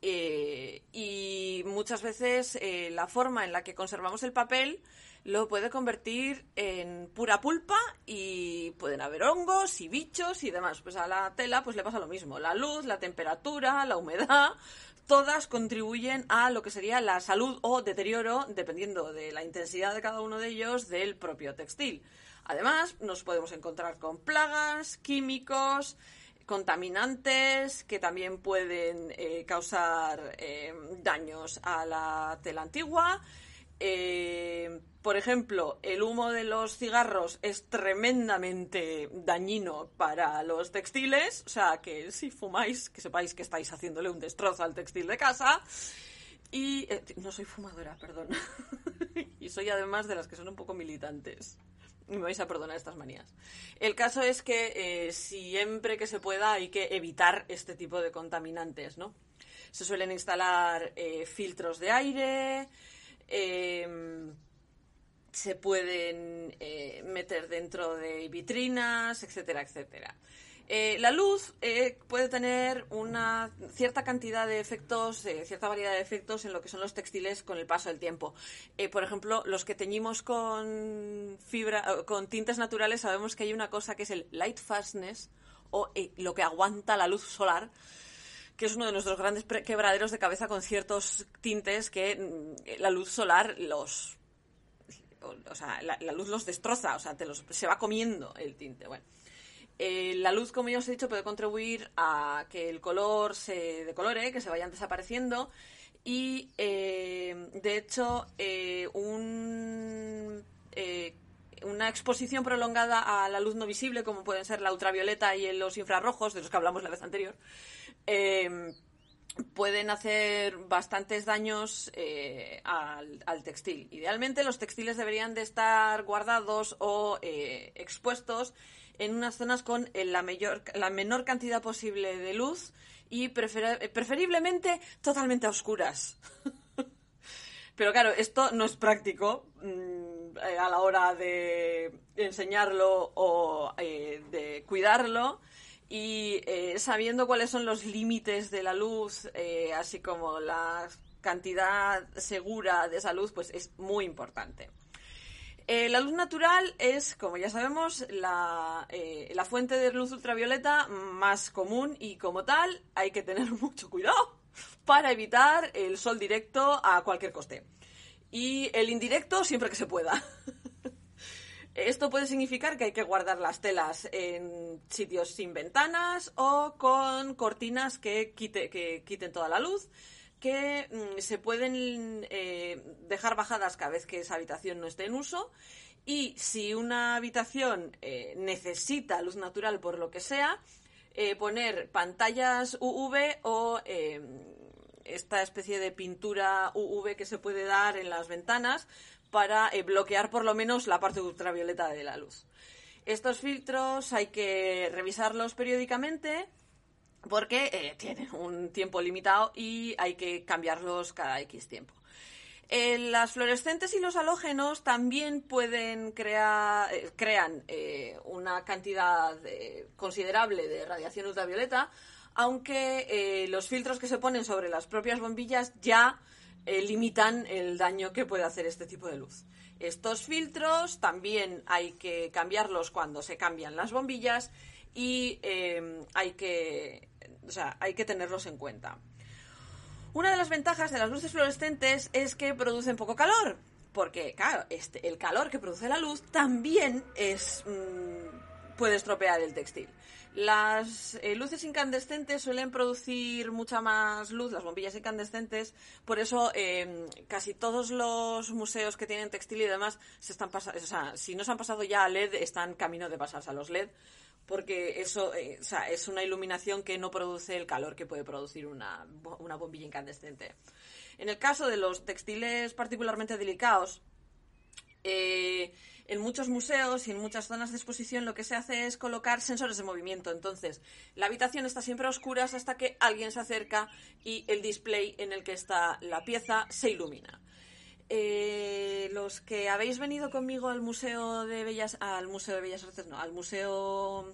eh, y muchas veces eh, la forma en la que conservamos el papel lo puede convertir en pura pulpa y pueden haber hongos y bichos y demás. Pues a la tela pues le pasa lo mismo. La luz, la temperatura, la humedad, todas contribuyen a lo que sería la salud o deterioro, dependiendo de la intensidad de cada uno de ellos, del propio textil. Además, nos podemos encontrar con plagas, químicos, contaminantes que también pueden eh, causar eh, daños a la tela antigua eh, por ejemplo, el humo de los cigarros es tremendamente dañino para los textiles, o sea, que si fumáis, que sepáis que estáis haciéndole un destrozo al textil de casa. Y eh, no soy fumadora, perdón. y soy además de las que son un poco militantes. Me vais a perdonar estas manías. El caso es que eh, siempre que se pueda hay que evitar este tipo de contaminantes, ¿no? Se suelen instalar filtros de aire, em, se pueden eh, meter dentro de vitrinas, etcétera, etcétera. Eh, la luz eh, puede tener una cierta cantidad de efectos, cierta variedad de efectos en lo que son los textiles con el paso del tiempo. por ejemplo, los que teñimos con fibra, con tintes naturales, sabemos que hay una cosa que es el light fastness o lo que aguanta la luz solar que es uno de nuestros grandes quebraderos de cabeza con ciertos tintes que mm, la luz solar los o sea, la, luz los destroza, o sea, se va comiendo el tinte. Bueno, eh, la luz, como ya os he dicho, puede contribuir a que el color se decolore, que se vayan desapareciendo y, eh, de hecho, eh, un, una exposición prolongada a la luz no visible, como pueden ser la ultravioleta y los infrarrojos, de los que hablamos la vez anterior, pueden hacer bastantes daños eh, al, textil. Idealmente los textiles deberían de estar guardados o eh, expuestos en unas zonas con la, mayor, la menor cantidad posible de luz y preferiblemente totalmente oscuras. Pero claro, esto no es práctico mm, eh, a la hora de enseñarlo o de cuidarlo y eh, sabiendo cuáles son los límites de la luz, eh, así como la cantidad segura de esa luz, pues es muy importante. Eh, la luz natural es, como ya sabemos, la, la, fuente de luz ultravioleta más común y como tal hay que tener mucho cuidado para evitar el sol directo a cualquier coste. Y el indirecto siempre que se pueda. Esto puede significar que hay que guardar las telas en sitios sin ventanas o con cortinas que, quiten toda la luz, que mm, se pueden eh, dejar bajadas cada vez que esa habitación no esté en uso. Y si una habitación eh, necesita luz natural por lo que sea, eh, poner pantallas UV o esta especie de pintura UV que se puede dar en las ventanas para eh, bloquear por lo menos la parte ultravioleta de la luz. Estos filtros hay que revisarlos periódicamente porque eh, tienen un tiempo limitado y hay que cambiarlos cada X tiempo. Eh, las fluorescentes y los halógenos también pueden crear crean una cantidad considerable de radiación ultravioleta, aunque los filtros que se ponen sobre las propias bombillas ya eh, limitan el daño que puede hacer este tipo de luz. Estos filtros también hay que cambiarlos cuando se cambian las bombillas y eh, hay, que, hay que tenerlos en cuenta. Una de las ventajas de las luces fluorescentes es que producen poco calor, porque este, el calor que produce la luz también es, mm, puede estropear el textil. Las eh, luces incandescentes suelen producir mucha más luz, las bombillas incandescentes, por eso em, casi todos los museos que tienen textil y demás se están o sea, si no se han pasado ya a LED, están camino de pasarse a los LED, porque eso eh, es una iluminación que no produce el calor que puede producir una, una bombilla incandescente. En el caso de los textiles particularmente delicados, eh, en muchos museos y en muchas zonas de exposición lo que se hace es colocar sensores de movimiento. Entonces, la habitación está siempre a oscuras hasta que alguien se acerca y el display en el que está la pieza se ilumina. Eh, los que habéis venido conmigo al Museo de Bellas al Museo de Bellas Artes, no, al Museo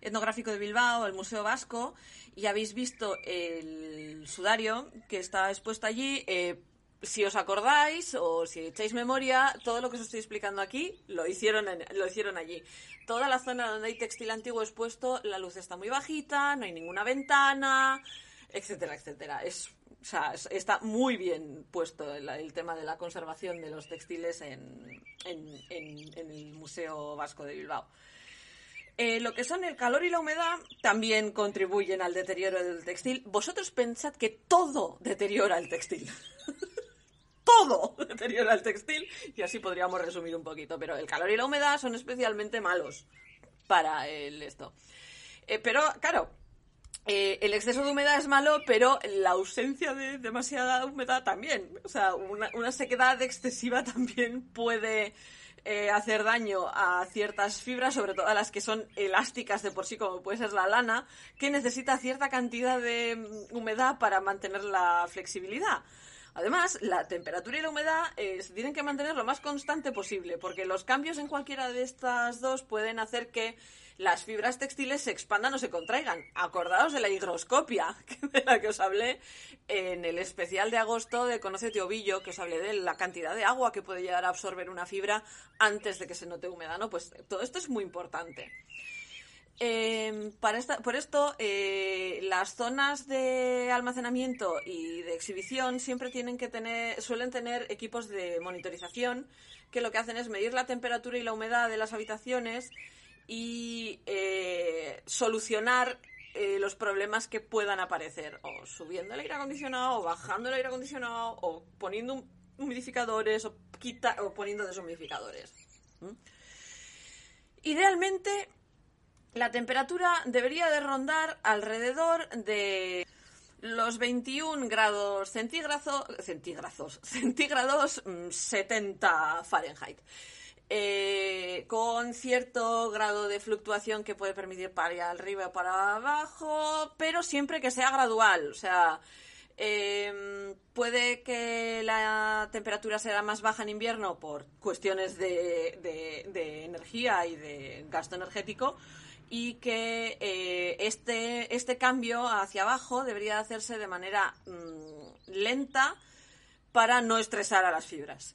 Etnográfico de Bilbao, al Museo Vasco, y habéis visto el sudario que está expuesto allí, eh, si os acordáis o si echáis memoria, todo lo que os estoy explicando aquí lo hicieron, lo hicieron allí. Toda la zona donde hay textil antiguo expuesto, la luz está muy bajita, no hay ninguna ventana, etcétera, etcétera. Es, o sea, está muy bien puesto el, tema de la conservación de los textiles en, el Museo Vasco de Bilbao. Eh, lo que son el calor y la humedad también contribuyen al deterioro del textil. Vosotros pensad que todo deteriora el textil. todo anterior al textil y así podríamos resumir un poquito. Pero el calor y la humedad son especialmente malos para el esto. Eh, pero, claro, eh, el exceso de humedad es malo, pero la ausencia de demasiada humedad también. O sea, una, sequedad excesiva también puede eh, hacer daño a ciertas fibras, sobre todo a las que son elásticas de por sí, como puede ser la lana, que necesita cierta cantidad de mm, humedad para mantener la flexibilidad. Además, la temperatura y la humedad se tienen que mantener lo más constante posible, porque los cambios en cualquiera de estas dos pueden hacer que las fibras textiles se expandan o se contraigan. Acordaos de la higroscopia, de la que os hablé en el especial de agosto de Conocete Ovillo, que os hablé de la cantidad de agua que puede llegar a absorber una fibra antes de que se note húmeda, ¿no? Pues todo esto es muy importante. Em, por esto, eh, las zonas de almacenamiento y de exhibición siempre tienen que tener, suelen tener equipos de monitorización que lo que hacen es medir la temperatura y la humedad de las habitaciones y eh, solucionar eh, los problemas que puedan aparecer, o subiendo el aire acondicionado, o bajando el aire acondicionado, o poniendo humidificadores, o, quita, o poniendo deshumidificadores. Idealmente, la temperatura debería de rondar alrededor de los 21 grados centígrados, centígrados, centígrados 70 mm, Fahrenheit. Eh, con cierto grado de fluctuación que puede permitir para arriba o para abajo, pero siempre que sea gradual. O sea, em, puede que la temperatura sea más baja en invierno por cuestiones de, energía y de gasto energético y que eh, este, este cambio hacia abajo debería hacerse de manera mm, lenta para no estresar a las fibras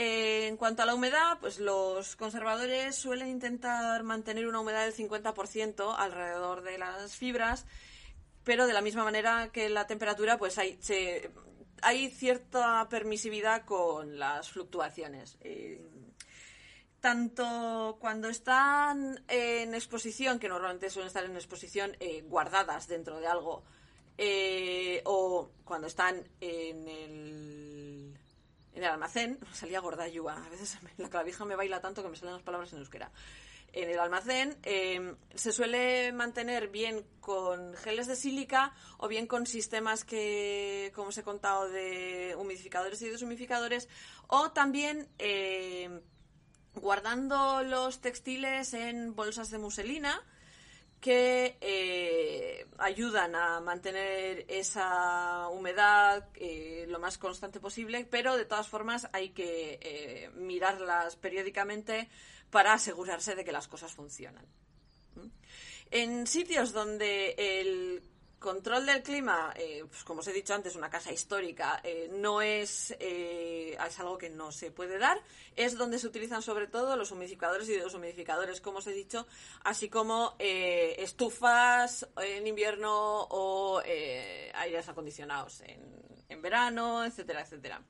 en cuanto a la humedad, pues los conservadores suelen intentar mantener una humedad del 50% alrededor de las fibras, pero de la misma manera que la temperatura, pues hay, hay cierta permisividad con las fluctuaciones. Eh, tanto cuando están en exposición, que normalmente suelen estar en exposición eh, guardadas dentro de algo, eh, o cuando están en el en el almacén, salía gordayua, a veces la clavija me baila tanto que me salen las palabras en euskera. En el almacén em, se suele mantener bien con geles de sílica o bien con sistemas que, como os he contado, de humidificadores y deshumidificadores, o también em, guardando los textiles en bolsas de muselina, que eh, ayudan a mantener esa humedad eh, lo más constante posible, pero de todas formas hay que eh, mirarlas periódicamente para asegurarse de que las cosas funcionan. ¿Mm? En sitios donde el control del clima, eh, pues como os he dicho antes, una casa histórica, eh, no es, eh, es algo que no se puede dar. Es donde se utilizan sobre todo los humidificadores y los humidificadores, como os he dicho, así como estufas en invierno o aires acondicionados en, en verano, etcétera, etcétera.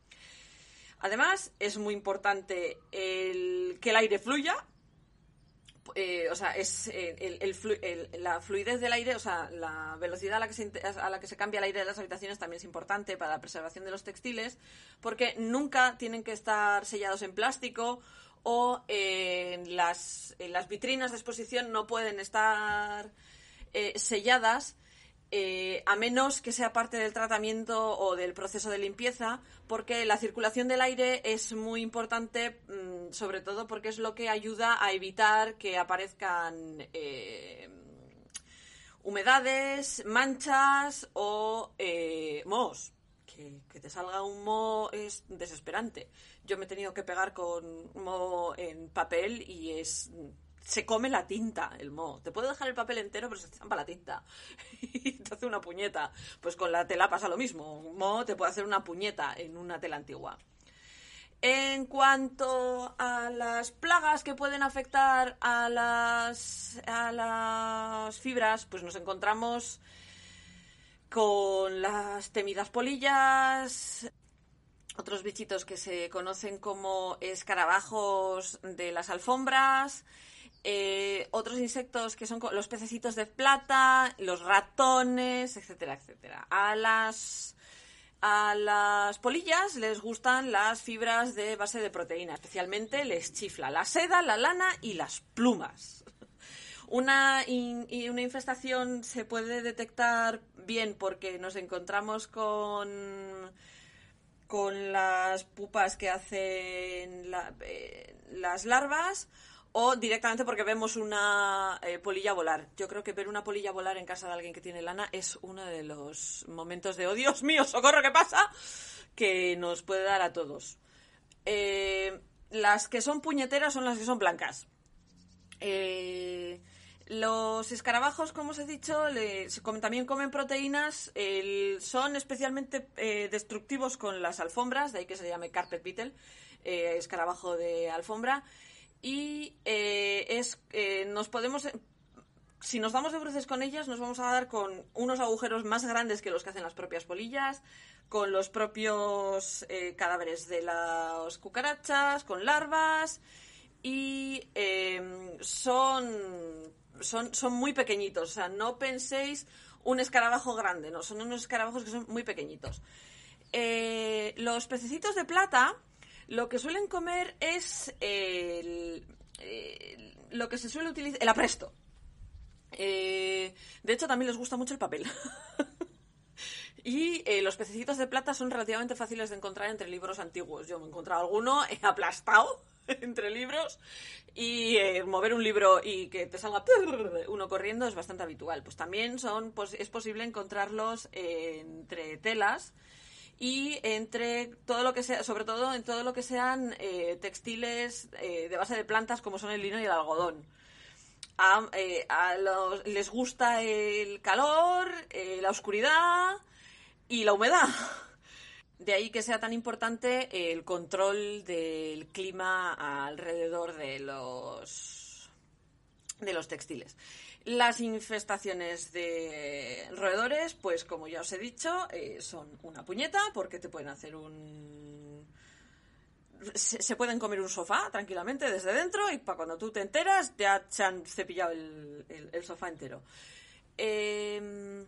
Además, es muy importante el, que el aire fluya, eh, o sea, es eh, la fluidez del aire, o sea, la velocidad a la, que se, a la que se cambia el aire de las habitaciones también es importante para la preservación de los textiles, porque nunca tienen que estar sellados en plástico o las, las vitrinas de exposición no pueden estar eh, selladas eh, a menos que sea parte del tratamiento o del proceso de limpieza, porque la circulación del aire es muy importante, mm, sobre todo porque es lo que ayuda a evitar que aparezcan eh, humedades, manchas o eh, mohos. Que, te salga un moho es desesperante. Yo me he tenido que pegar con moho en papel y es se come la tinta, el moho. Te puede dejar el papel entero, pero se zampa la tinta. y te hace una puñeta. Pues con la tela pasa lo mismo. Un moho te puede hacer una puñeta en una tela antigua. En cuanto a las plagas que pueden afectar a las, a las fibras, pues nos encontramos con las temidas polillas, otros bichitos que se conocen como escarabajos de las alfombras, eh, otros insectos que son los pececitos de plata, los ratones, etcétera, etcétera. A las A las polillas les gustan las fibras de base de proteína, especialmente les chifla la seda, la lana y las plumas. Una, y una infestación se puede detectar bien porque nos encontramos con, con las pupas que hacen eh, las larvas o directamente porque vemos una eh, polilla volar. Yo creo que ver una polilla volar en casa de alguien que tiene lana es uno de los momentos de, oh Dios mío, socorro, ¿qué pasa? que nos puede dar a todos. Eh, las que son puñeteras son las que son blancas. Eh, los escarabajos, como os he dicho, también comen proteínas, son especialmente destructivos con las alfombras, de ahí que se llame carpet beetle, escarabajo de alfombra y eh, es eh, nos podemos si nos damos de bruces con ellas nos vamos a dar con unos agujeros más grandes que los que hacen las propias polillas con los propios eh, cadáveres de las cucarachas con larvas y son, son son muy pequeñitos. O sea no penséis un escarabajo grande no son unos escarabajos que son muy pequeñitos. Los pececitos de plata lo que suelen comer es lo que se suele utilizar, el apresto. Eh, de hecho, también les gusta mucho el papel. y eh, los pececitos de plata son relativamente fáciles de encontrar entre libros antiguos. Yo me he encontrado alguno aplastado entre libros y eh, mover un libro y que te salga uno corriendo es bastante habitual. Pues también son, pues, es posible encontrarlos entre telas y entre todo lo que sea, sobre todo en todo lo que sean eh, textiles eh, de base de plantas como son el lino y el algodón. Eh, les gusta el calor, la oscuridad y la humedad. De ahí que sea tan importante el control del clima alrededor de los de los textiles. Las infestaciones de roedores, pues como ya os he dicho, eh, son una puñeta porque te pueden hacer un... Se, pueden comer un sofá tranquilamente desde dentro y para cuando tú te enteras ya se han cepillado el, sofá entero. Eh,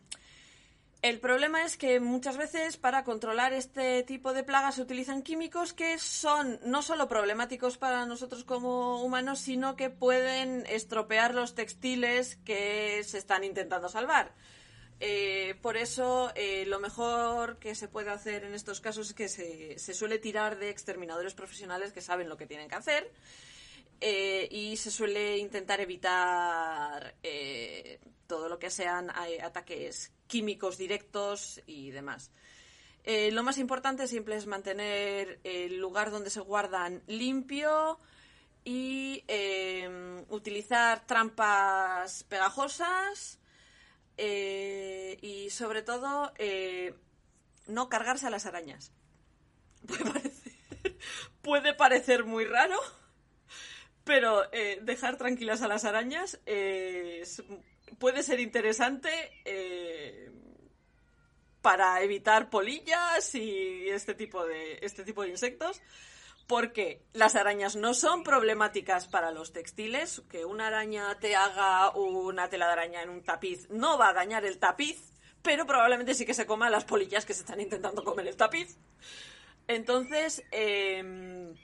el problema es que muchas veces para controlar este tipo de plagas se utilizan químicos que son no solo problemáticos para nosotros como humanos, sino que pueden estropear los textiles que se están intentando salvar. Eh, por eso, eh, lo mejor que se puede hacer en estos casos es que se, suele tirar de exterminadores profesionales que saben lo que tienen que hacer eh, y se suele intentar evitar todo lo que sean ataques químicos directos y demás. Eh, lo más importante siempre es mantener el lugar donde se guardan limpio y em, utilizar trampas pegajosas eh, y sobre todo eh, no cargarse a las arañas. Puede parecer, muy raro, pero dejar tranquilas a las arañas es puede ser interesante eh, para evitar polillas y este tipo de este tipo de insectos porque las arañas no son problemáticas para los textiles, que una araña te haga una tela de araña en un tapiz no va a dañar el tapiz, pero probablemente sí que se coma las polillas que se están intentando comer el tapiz. Entonces, em,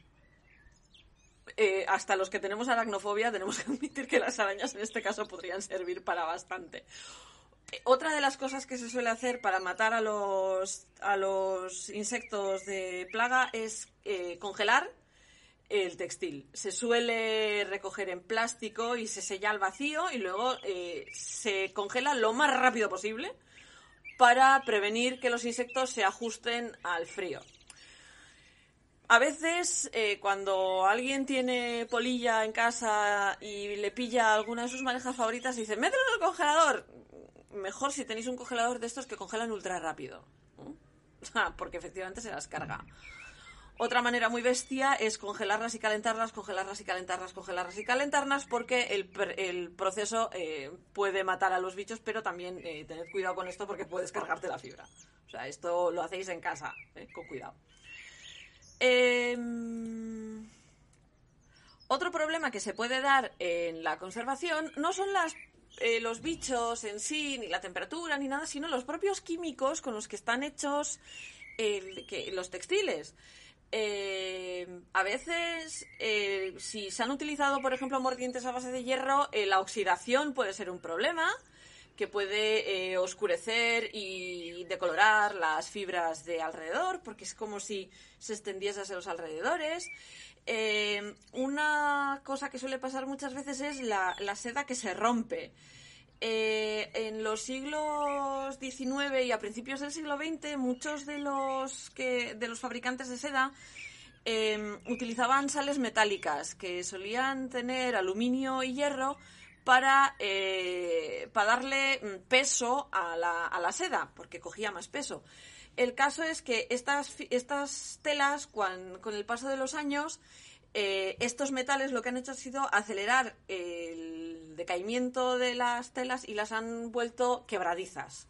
eh, hasta los que tenemos aracnofobia tenemos que admitir que las arañas en este caso podrían servir para bastante. Eh, otra de las cosas que se suele hacer para matar a los, a los insectos de plaga es eh, congelar el textil. Se suele recoger en plástico y se sella al vacío y luego se congela lo más rápido posible para prevenir que los insectos se ajusten al frío. A veces, eh, cuando alguien tiene polilla en casa y le pilla alguna de sus manejas favoritas, dice, mételo en el congelador. Mejor si tenéis un congelador de estos que congelan ultra rápido. Porque efectivamente se las carga. Otra manera muy bestia es congelarlas y calentarlas, congelarlas y calentarlas, congelarlas y calentarlas, porque el, proceso eh, puede matar a los bichos, pero también eh, tened cuidado con esto porque puedes cargarte la fibra. O sea, esto lo hacéis en casa, con cuidado. Em, otro problema que se puede dar en la conservación no son las, eh, los bichos en sí, ni la temperatura, ni nada, sino los propios químicos con los que están hechos que los textiles. Eh, a veces, eh, si se han utilizado, por ejemplo, mordientes a base de hierro, eh, la oxidación puede ser un problema que puede oscurecer y decolorar las fibras de alrededor, porque es como si se extendiese hacia los alrededores. una cosa que suele pasar muchas veces es la, seda que se rompe. Eh, en los siglos XIX y a principios del siglo XX, muchos de los, que, de los fabricantes de seda utilizaban sales metálicas que solían tener aluminio y hierro para, eh, para darle mm, peso a la, a la, seda, porque cogía más peso. El caso es que estas, estas telas, con el paso de los años, eh, estos metales lo que han hecho ha sido acelerar el decaimiento de las telas y las han vuelto quebradizas.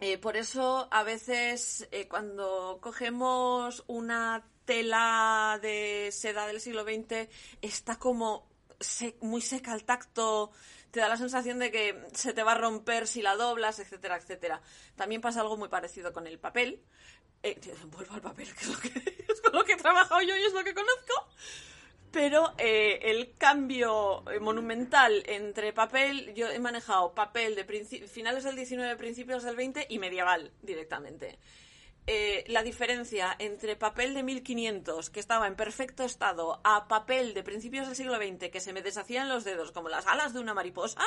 Eh, por eso a veces cuando cogemos una tela de seda del siglo XX está como muy seca al tacto, te da la sensación de que se te va a romper si la doblas, etcétera, etcétera. También pasa algo muy parecido con el papel. Eh, vuelvo al papel, que es, lo que, es con lo que he trabajado yo y es lo que conozco. Pero eh, el cambio eh, monumental entre papel, yo he manejado papel de finales del 19, principios del 20 y medieval directamente. La diferencia entre papel de 1500, que estaba en perfecto estado, a papel de principios del siglo XX, que se me deshacían los dedos como las alas de una mariposa,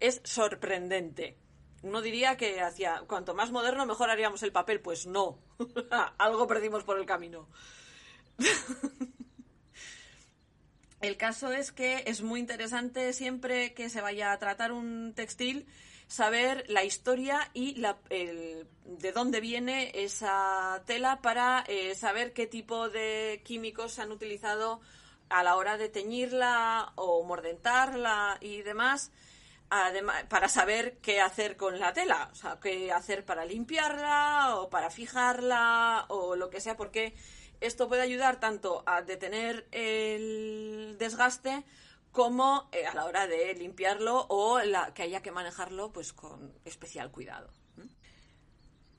es sorprendente. Uno diría que hacia cuanto más moderno mejor haríamos el papel, pues no. Algo perdimos por el camino. el caso es que es muy interesante siempre que se vaya a tratar un textil saber la historia y la, de dónde viene esa tela para eh, saber qué tipo de químicos se han utilizado a la hora de teñirla o mordentarla y demás además, para saber qué hacer con la tela, o sea, qué hacer para limpiarla o para fijarla o lo que sea, porque esto puede ayudar tanto a detener el desgaste como eh, a la hora de limpiarlo o la, que haya que manejarlo pues con especial cuidado.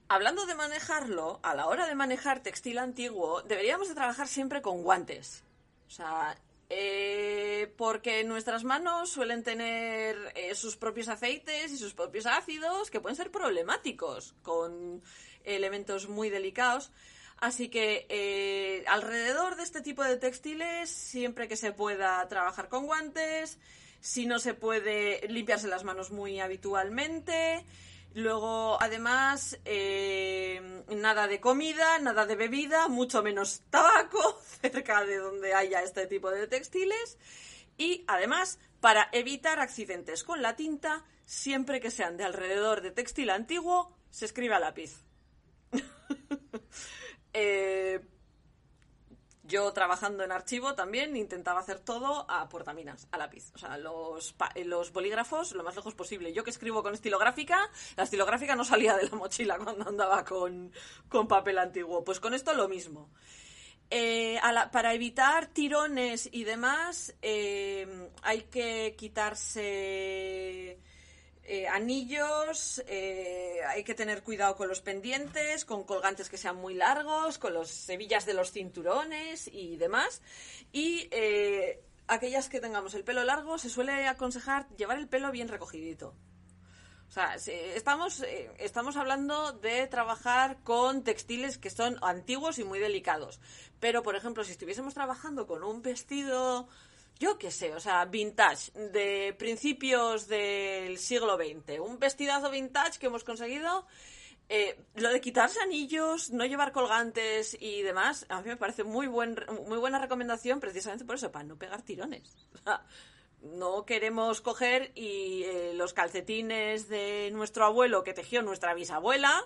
Hablando de manejarlo, a la hora de manejar textil antiguo, deberíamos de trabajar siempre con guantes. O sea, eh, porque nuestras manos suelen tener eh, sus propios aceites y sus propios ácidos que pueden ser problemáticos con elementos muy delicados. Así que eh, alrededor de este tipo de textiles, siempre que se pueda trabajar con guantes, si no se puede limpiarse las manos muy habitualmente, Luego, además, eh, nada de comida, nada de bebida, mucho menos tabaco cerca de donde haya este tipo de textiles. Y además, para evitar accidentes con la tinta, siempre que sean de alrededor de textil antiguo, se escribe a lápiz. eh, yo trabajando en archivo también intentaba hacer todo a portaminas, a lápiz. O sea, los, bolígrafos lo más lejos posible. Yo que escribo con estilográfica, la estilográfica no salía de la mochila cuando andaba con, papel antiguo. Pues con esto lo mismo. Eh, para evitar tirones y demás, eh, hay que quitarse eh, anillos, eh, hay que tener cuidado con los pendientes, con colgantes que sean muy largos, con las hebillas de los cinturones y demás. Y eh, aquellas que tengamos el pelo largo, se suele aconsejar llevar el pelo bien recogidito. O sea, estamos, estamos hablando de trabajar con textiles que son antiguos y muy delicados. Pero, por ejemplo, si estuviésemos trabajando con un vestido yo qué sé, o sea, vintage, de principios del siglo XX. Un vestidazo vintage que hemos conseguido. Eh, lo de quitarse anillos, no llevar colgantes y demás, a mí me parece muy, buen, muy buena recomendación precisamente por eso, para no pegar tirones. no queremos coger y eh, los calcetines de nuestro abuelo que tejió nuestra bisabuela,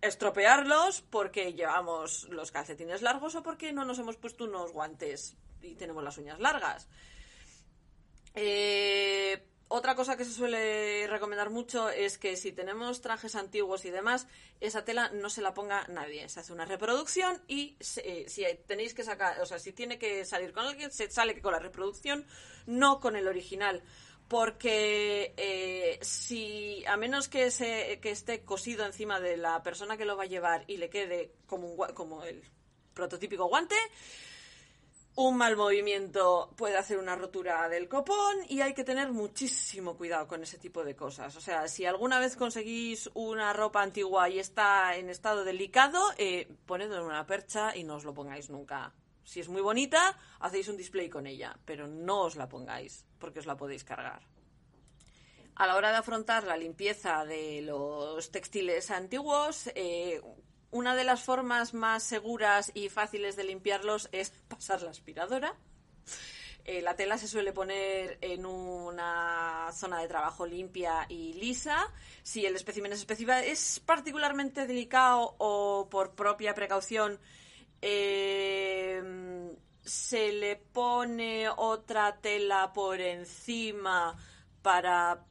estropearlos porque llevamos los calcetines largos o porque no nos hemos puesto unos guantes y tenemos las uñas largas. Eh, otra cosa que se suele recomendar mucho es que si tenemos trajes antiguos y demás, esa tela no se la ponga nadie. Se hace una reproducción y eh, si tenéis que sacar, o sea, si tiene que salir con alguien, se sale con la reproducción, no con el original. Porque eh, si a menos que, que esté cosido encima de la persona que lo va a llevar y le quede como, un, como el prototípico guante, un mal movimiento puede hacer una rotura del copón y hay que tener muchísimo cuidado con ese tipo de cosas. O sea, si alguna vez conseguís una ropa antigua y está en estado delicado, eh, ponedlo en una percha y no os lo pongáis nunca. Si es muy bonita, hacéis un display con ella, pero no os la pongáis porque os la podéis cargar. A la hora de afrontar la limpieza de los textiles antiguos, eh, una de las formas más seguras y fáciles de limpiarlos es pasar la aspiradora. Eh, la tela se suele poner en una zona de trabajo limpia y lisa. Si el espécimen es, es particularmente delicado o por propia precaución, eh, se le pone otra tela por encima para,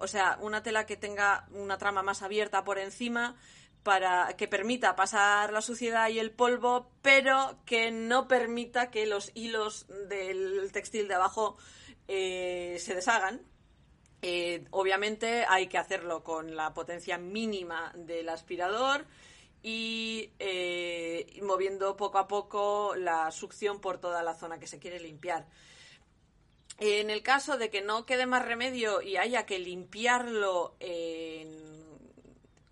o sea, una tela que tenga una trama más abierta por encima para que permita pasar la suciedad y el polvo, pero que no permita que los hilos del textil de abajo eh, se deshagan. Eh, obviamente hay que hacerlo con la potencia mínima del aspirador y eh, moviendo poco a poco la succión por toda la zona que se quiere limpiar. En el caso de que no quede más remedio y haya que limpiarlo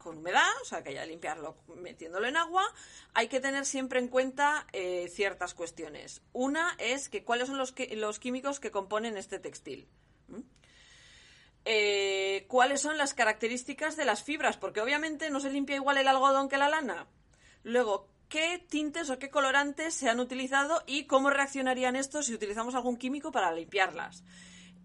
con humedad, o sea, que haya que limpiarlo metiéndolo en agua, hay que tener siempre en cuenta eh, ciertas cuestiones. Una es que cuáles son los químicos que componen este textil. Eh, cuáles son las características de las fibras, porque obviamente no se limpia igual el algodón que la lana. Luego, qué tintes o qué colorantes se han utilizado y cómo reaccionarían estos si utilizamos algún químico para limpiarlas.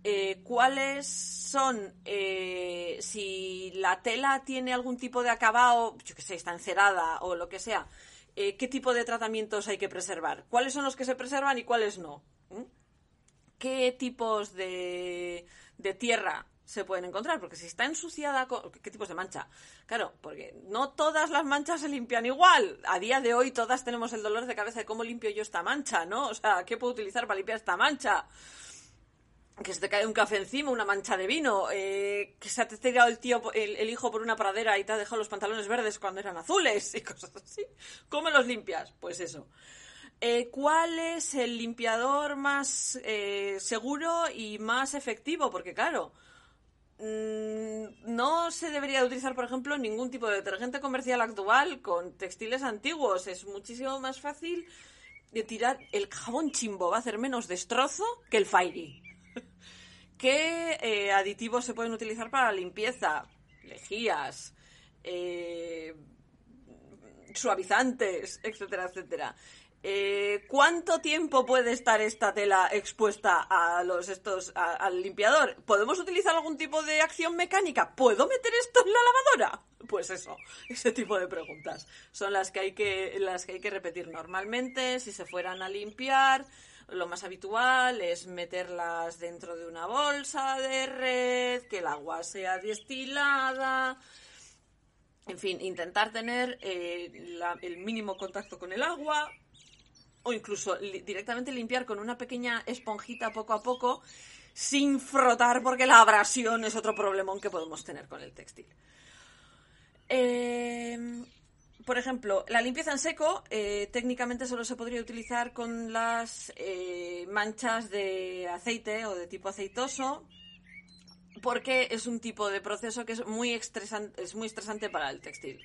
Eh, cuáles son, eh, si la tela tiene algún tipo de acabado, yo que sé, está encerada o lo que sea, qué tipo de tratamientos hay que preservar, cuáles son los que se preservan y cuáles no, ¿Mm? qué tipos de tierra se pueden encontrar, porque si está ensuciada, ¿qué tipos de mancha? Claro, porque no todas las manchas se limpian igual. A día de hoy todas tenemos el dolor de cabeza de cómo limpio yo esta mancha, ¿no? O sea, ¿qué puedo utilizar para limpiar esta mancha? que se te cae un café encima, una mancha de vino, eh, que se te ha tirado el tío, el, hijo por una pradera y te ha dejado los pantalones verdes cuando eran azules y cosas así. ¿Cómo los limpias? Pues eso. Eh, ¿Cuál es el limpiador más eh, seguro y más efectivo? Porque claro, no se debería utilizar, por ejemplo, ningún tipo de detergente comercial actual con textiles antiguos. Es muchísimo más fácil de tirar el jabón chimbo, va a hacer menos destrozo que el fairy. ¿Qué eh, aditivos se pueden utilizar para la limpieza? Lejías, eh, suavizantes, etcétera, etcétera. Eh, ¿Cuánto tiempo puede estar esta tela expuesta a los estos al limpiador? ¿Podemos utilizar algún tipo de acción mecánica? ¿Puedo meter esto en la lavadora? Pues eso, ese tipo de preguntas son las que hay que las que hay que repetir normalmente si se fueran a limpiar lo más habitual es meterlas dentro de una bolsa de red, que el agua sea destilada. En fin, intentar tener eh, el mínimo contacto con el agua o incluso directamente limpiar con una pequeña esponjita poco a poco sin frotar porque la abrasión es otro problemón que podemos tener con el textil. Eh, por ejemplo, la limpieza en seco eh, técnicamente solo se podría utilizar con las eh, manchas de aceite o de tipo aceitoso porque es un tipo de proceso que es muy estresante, es muy estresante para el textil.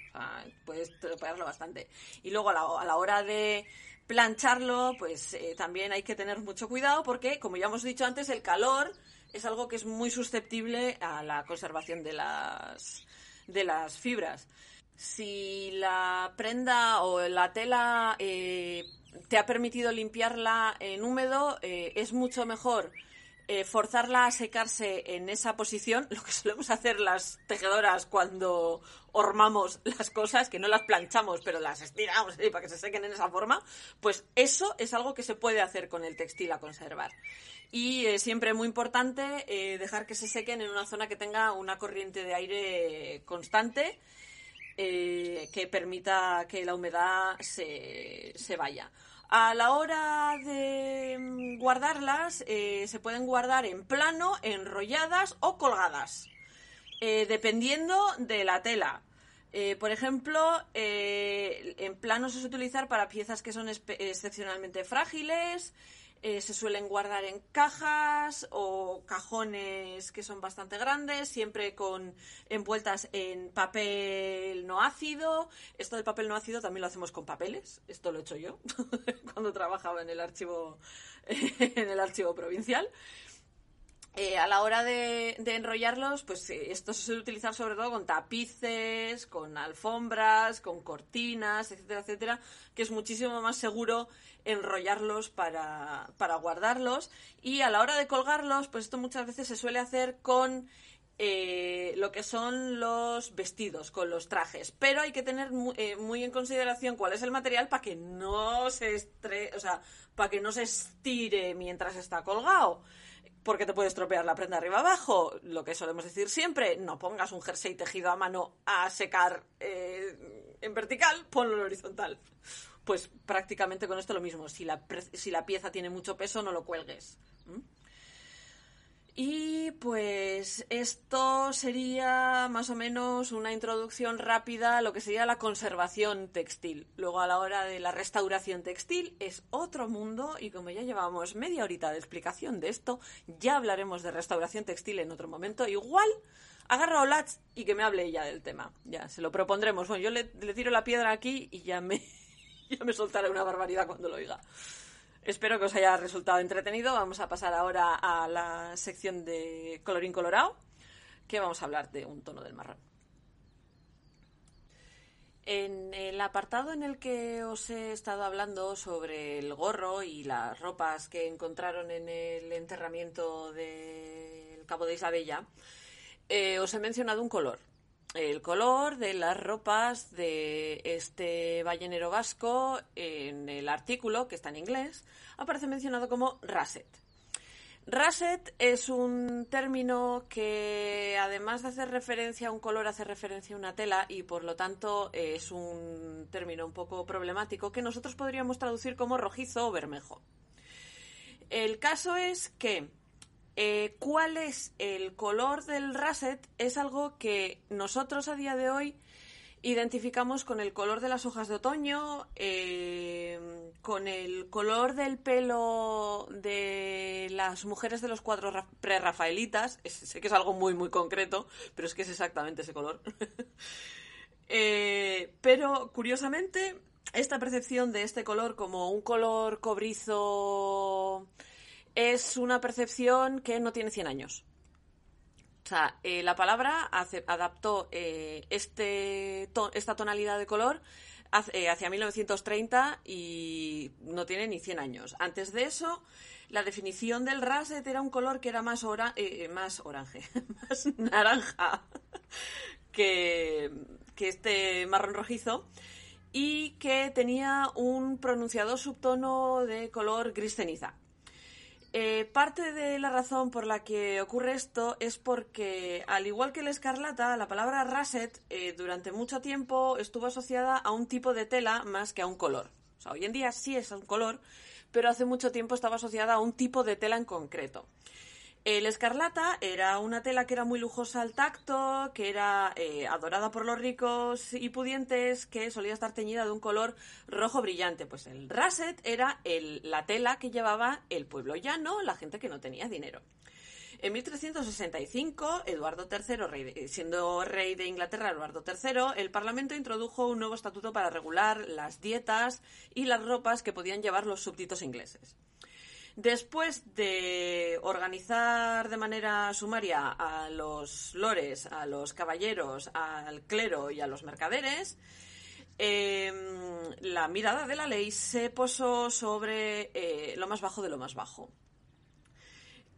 puedes tropearlo bastante. Y luego a la, hora de plancharlo, pues eh, también hay que tener mucho cuidado porque, como ya hemos dicho antes, el calor es algo que es muy susceptible a la conservación de las, de las fibras. Si la prenda o la tela eh, te ha permitido limpiarla en húmedo, eh, es mucho mejor eh, forzarla a secarse en esa posición, lo que solemos hacer las tejedoras cuando hormamos las cosas, que no las planchamos, pero las estiramos para que se sequen en esa forma, pues eso es algo que se puede hacer con el textil a conservar. Y siempre muy importante dejar que se sequen en una zona que tenga una corriente de aire constante eh, que permita que la humedad se, se, vaya. A la hora de mm, guardarlas, eh, se pueden guardar en plano, enrolladas o colgadas, eh, dependiendo de la tela. Eh, por ejemplo, en plano se suele utilizar para piezas que son excepcionalmente frágiles, eh, se suelen guardar en cajas o cajones que son bastante grandes, siempre con envueltas en papel no ácido. Esto del papel no ácido también lo hacemos con papeles. Esto lo he hecho yo cuando trabajaba en el archivo en el archivo provincial. Eh, a la hora de, enrollarlos, pues eh, esto se suele utilizar sobre todo con tapices, con alfombras, con cortinas, etcétera, etcétera, que es muchísimo más seguro enrollarlos para, guardarlos. Y a la hora de colgarlos, pues esto muchas veces se suele hacer con eh, lo que son los vestidos, con los trajes. Pero hay que tener muy, en consideración cuál es el material para que no se estre o sea, para que no se estire mientras está colgado porque te puede estropear la prenda arriba abajo. Lo que solemos decir siempre, no pongas un jersey tejido a mano a secar eh, en vertical, ponlo en horizontal. Pues prácticamente con esto lo mismo. Si la, si la pieza tiene mucho peso, no lo cuelgues. Y pues esto sería más o menos una introducción rápida a lo que sería la conservación textil. Luego a la hora de la restauración textil es otro mundo y como ya llevamos media horita de explicación de esto, ya hablaremos de restauración textil en otro momento. Igual agarra a Olatz y que me hable ella del tema. Ya, se lo propondremos. Bueno, yo le, tiro la piedra aquí y ya me, ya me soltaré una barbaridad cuando lo oiga. Espero que os haya resultado entretenido. Vamos a pasar ahora a la sección de colorín colorado, que vamos a hablar de un tono del marrón. En el apartado en el que os he estado hablando sobre el gorro y las ropas que encontraron en el enterramiento del Cabo de Isabella, eh, os he mencionado un color, el color de las ropas de este ballenero vasco en el artículo, que está en inglés, aparece mencionado como raset. Raset es un término que además de hacer referencia a un color hace referencia a una tela y por lo tanto es un término un poco problemático que nosotros podríamos traducir como rojizo o bermejo. El caso es que eh, cuál es el color del raset es algo que nosotros a día de hoy identificamos con el color de las hojas de otoño, eh, con el color del pelo de las mujeres de los cuadros prerrafaelitas. Sé que es algo muy, muy concreto, pero es que es exactamente ese color. Eh, pero, curiosamente, esta percepción de este color como un color cobrizo es una percepción que no tiene 100 años. O sea, eh, la palabra adaptó eh, este esta tonalidad de color eh, hacia 1930 y no tiene ni 100 años. Antes de eso, la definición del raset era un color que era más, más orange, más naranja que este marrón rojizo y que tenía un pronunciado subtono de color gris ceniza. Eh, parte de la razón por la que ocurre esto es porque, al igual que la escarlata, la palabra raset eh, durante mucho tiempo estuvo asociada a un tipo de tela más que a un color. Hoy en día sí es un color, pero hace mucho tiempo estaba asociada a un tipo de tela en concreto. El escarlata era una tela que era muy lujosa al tacto, que era eh, adorada por los ricos y pudientes, que solía estar teñida de un color rojo brillante. Pues el raset era la tela que llevaba el pueblo llano, la gente que no tenía dinero. En 1365, Eduardo III, siendo rey de Inglaterra, Eduardo III, el Parlamento introdujo un nuevo estatuto para regular las dietas y las ropas que podían llevar los súbditos ingleses. Después de organizar de manera sumaria a los lores, a los caballeros, al clero y a los mercaderes, em, la mirada de la ley se posó sobre eh, lo más bajo de lo más bajo.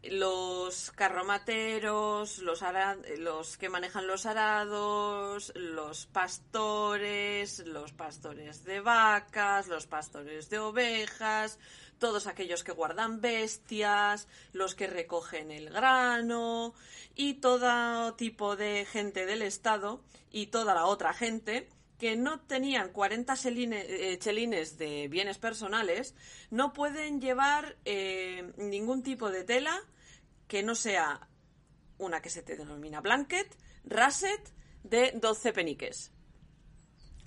Los carromateros, los, los que manejan los arados, los pastores, los pastores de vacas, los pastores de ovejas, todos aquellos que guardan bestias, los que recogen el grano y todo tipo de gente del Estado y toda la otra gente que no tenían 40 eh, chelines de bienes personales no pueden llevar eh, ningún tipo de tela que no sea una que se te denomina blanket, rasset, de 12 peniques.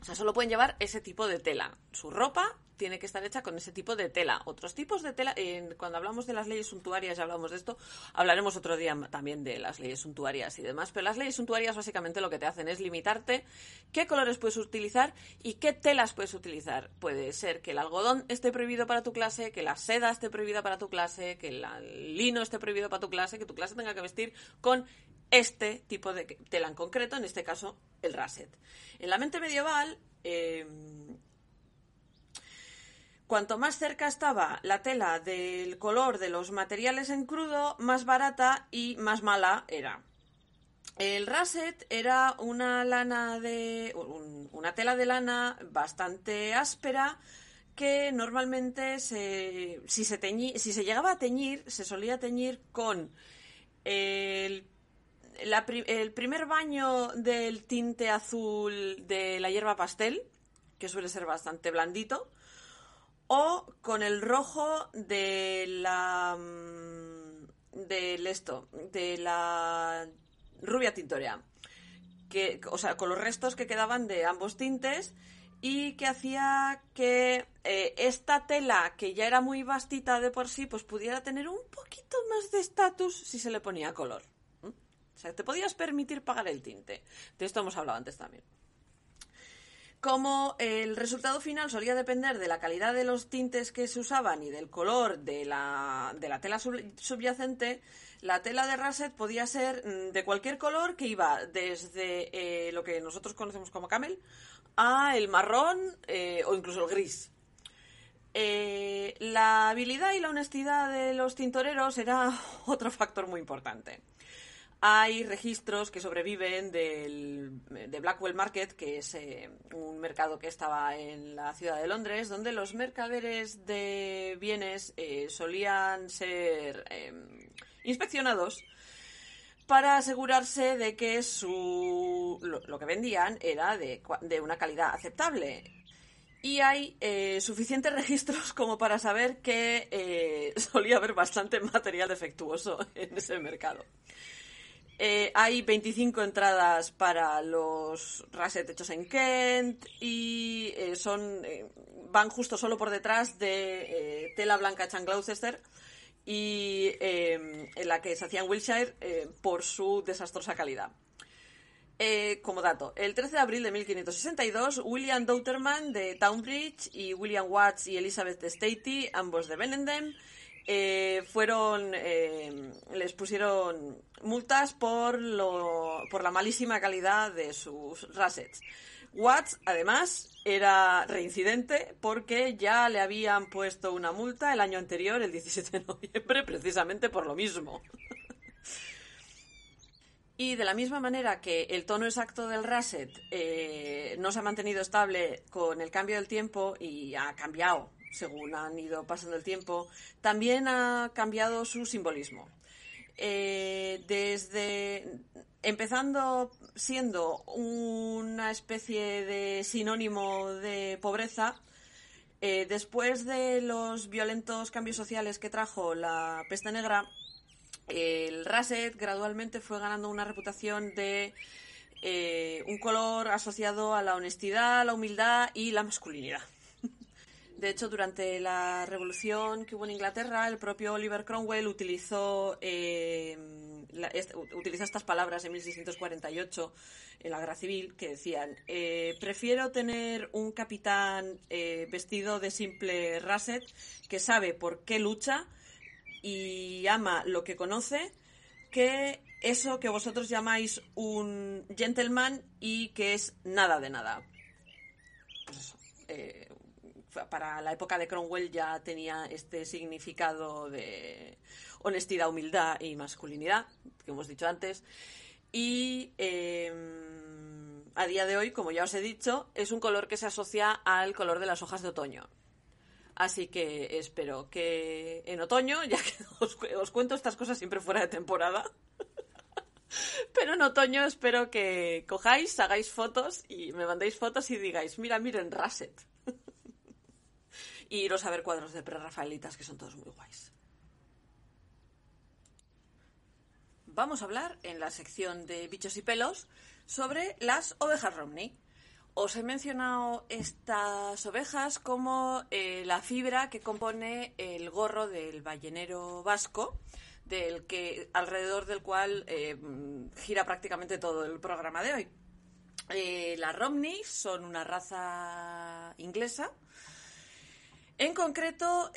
O sea, solo pueden llevar ese tipo de tela. Su ropa tiene que estar hecha con ese tipo de tela. Otros tipos de tela, cuando hablamos de las leyes suntuarias, ya hablamos de esto, hablaremos otro día también de las leyes suntuarias y demás, pero las leyes suntuarias básicamente lo que te hacen es limitarte qué colores puedes utilizar y qué telas puedes utilizar. Puede ser que el algodón esté prohibido para tu clase, que la seda esté prohibida para tu clase, que el lino esté prohibido para tu clase, que tu clase tenga que vestir con este tipo de tela en concreto, en este caso el raset. En la mente medieval, eh, Cuanto más cerca estaba la tela del color de los materiales en crudo, más barata y más mala era. El rasset era una lana de. una tela de lana bastante áspera que normalmente si, se llegaba a teñir, se solía teñir con el primer baño del tinte azul de la hierba pastel, que suele ser bastante blandito, o con el rojo de la mm, del esto de la rubia tintorea. Que o sea con los restos que quedaban de ambos tintes y que hacía que eh, esta tela que ya era muy vastita de por sí pues pudiera tener un poquito más de estatus si se le ponía color. O sea te podías permitir pagar el tinte. De esto hemos hablado antes también como el resultado final solía depender de la calidad de los tintes que se usaban y del color de la, tela subyacente, la tela de Rasset podía ser mm, de cualquier color que iba desde eh, lo que nosotros conocemos como camel a el marrón eh, o incluso el gris. Eh, la habilidad y la honestidad de los tintoreros era otro factor muy importante hay registros que sobreviven del, de Blackwell Market, que es eh, un mercado que estaba en la ciudad de Londres, donde los mercaderes de bienes eh, solían ser em, inspeccionados para asegurarse de que su, lo, que vendían era de, de, una calidad aceptable. Y hay eh, suficientes registros como para saber que solía haber bastante material defectuoso en ese mercado. Eh, hay 25 entradas para los Raset hechos en Kent y eh, son eh, van justo solo por detrás de tela blanca hecha en Gloucester y en la que se hacía en Wiltshire por su desastrosa calidad. como dato, el 13 de abril de 1562, William Douterman de Townbridge y William Watts y Elizabeth de Statey, ambos de Benendem, eh, fueron eh, les pusieron multas por lo por la malísima calidad de sus rasets. Watts, además, era reincidente porque ya le habían puesto una multa el año anterior, el 17 de noviembre, precisamente por lo mismo. Y de la misma manera que el tono exacto del Raset eh, no se ha mantenido estable con el cambio del tiempo y ha cambiado según han ido pasando el tiempo, también ha cambiado su simbolismo. Eh, desde empezando siendo una especie de sinónimo de pobreza, eh, después de los violentos cambios sociales que trajo la peste negra, el Raset gradualmente fue ganando una reputación de eh, un color asociado a la honestidad, la humildad y la masculinidad. De hecho, durante la revolución que hubo en Inglaterra, el propio Oliver Cromwell utilizó, eh, estas palabras en 1648 en la guerra civil que decían: eh, Prefiero tener un capitán eh, vestido de simple rasset que sabe por qué lucha y ama lo que conoce que eso que vosotros llamáis un gentleman y que es nada de nada. Pues eso, para la época de Cromwell ya tenía este significado de honestidad, humildad y masculinidad, que hemos dicho antes. Y em, a día de hoy, como ya os he dicho, es un color que se asocia al color de las hojas de otoño. Así que espero que en otoño, ya que os, os cuento estas cosas siempre fuera de temporada, Pero en otoño espero que cojáis, hagáis fotos y me mandéis fotos y digáis, mira, miren, Rasset. Y iros a cuadros de prerrafaelitas que son todos muy guays. Vamos a hablar en la sección de bichos y pelos sobre las ovejas Romney. Os he mencionado estas ovejas como eh, la fibra que compone el gorro del ballenero vasco, del que alrededor del cual eh, gira prácticamente todo el programa de hoy. Eh, las Romney son una raza inglesa. En concreto,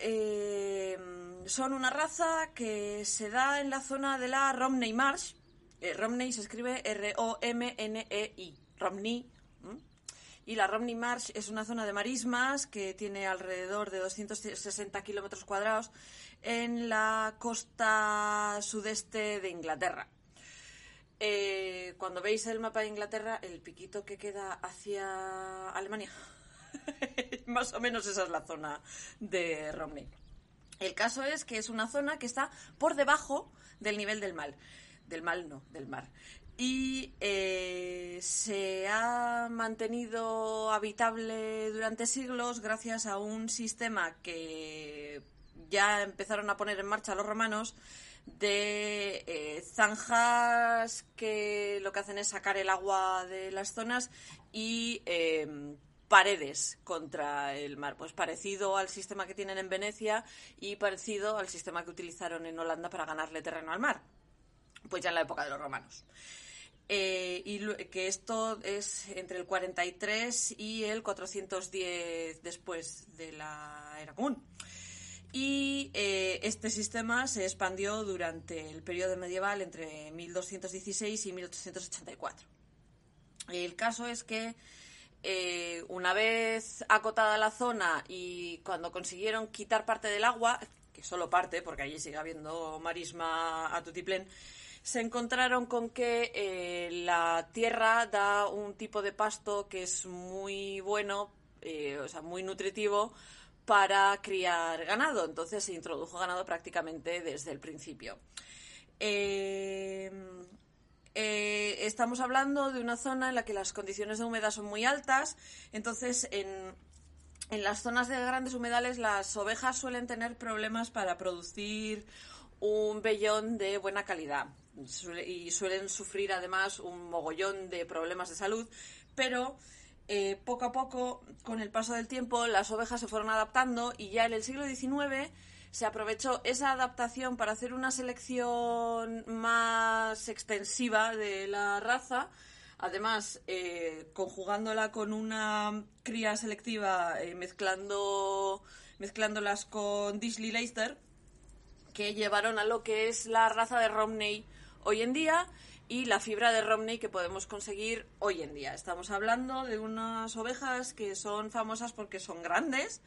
son una raza que se da en la zona de la Romney Marsh. Romney se escribe R-O-M-N-E-I. Romney y la Romney Marsh es una zona de marismas que tiene alrededor de 260 kilómetros cuadrados en la costa sudeste de Inglaterra. Eh, cuando veis el mapa de Inglaterra, el piquito que queda hacia Alemania, más o menos esa es la zona de Romney. El caso es que es una zona que está por debajo del nivel del mar. Del mal, no, del mar y eh, se ha mantenido habitable durante siglos gracias a un sistema que ya empezaron a poner en marcha los romanos de eh, zanjas que lo que hacen es sacar el agua de las zonas y em, paredes contra el mar, pues parecido al sistema que tienen en Venecia y parecido al sistema que utilizaron en Holanda para ganarle terreno al mar, pues ya en la época de los romanos. Eh, y que esto es entre el 43 y el 410 después de la era común. Y eh, este sistema se expandió durante el periodo medieval entre 1216 y 1884. El caso es que eh, una vez acotada la zona y cuando consiguieron quitar parte del agua, que solo parte, porque allí sigue habiendo marisma a tutiplén, se encontraron con que eh, la tierra da un tipo de pasto que es muy bueno, eh, o sea, muy nutritivo para criar ganado. Entonces se introdujo ganado prácticamente desde el principio. Estamos hablando de una zona en la que las condiciones de humedad son muy altas, entonces en, en las zonas de grandes humedales las ovejas suelen tener problemas para producir un vellón de buena calidad. Y suelen sufrir además un mogollón de problemas de salud, pero eh, poco a poco, con el paso del tiempo, las ovejas se fueron adaptando y ya en el siglo XIX se aprovechó esa adaptación para hacer una selección más extensiva de la raza, además eh, conjugándola con una cría selectiva, eh, mezclando, mezclándolas con Disney Leicester, que llevaron a lo que es la raza de Romney hoy en día y la fibra de Romney que podemos conseguir hoy en día. Estamos hablando de unas ovejas que son famosas porque son grandes,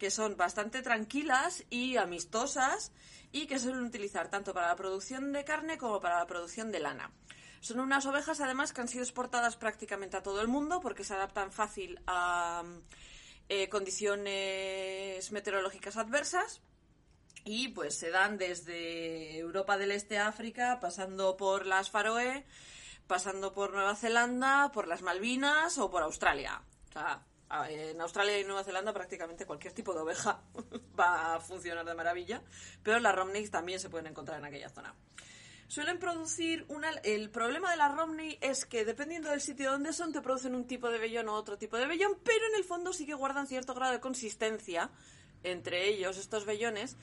que son bastante tranquilas y amistosas y que suelen utilizar tanto para la producción de carne como para la producción de lana. Son unas ovejas además que han sido exportadas prácticamente a todo el mundo porque se adaptan fácil a eh, condiciones meteorológicas adversas y pues se dan desde Europa del Este a África, pasando por las Faroe, pasando por Nueva Zelanda, por las Malvinas o por Australia. En Australia y Nueva Zelanda prácticamente cualquier tipo de oveja va a funcionar de maravilla, pero las Romney también se pueden encontrar en aquella zona. Suelen producir una... El problema de las Romney es que dependiendo del sitio donde son, te producen un tipo de vellón o otro tipo de vellón, pero en el fondo sí que guardan cierto grado de consistencia entre ellos, estos vellones,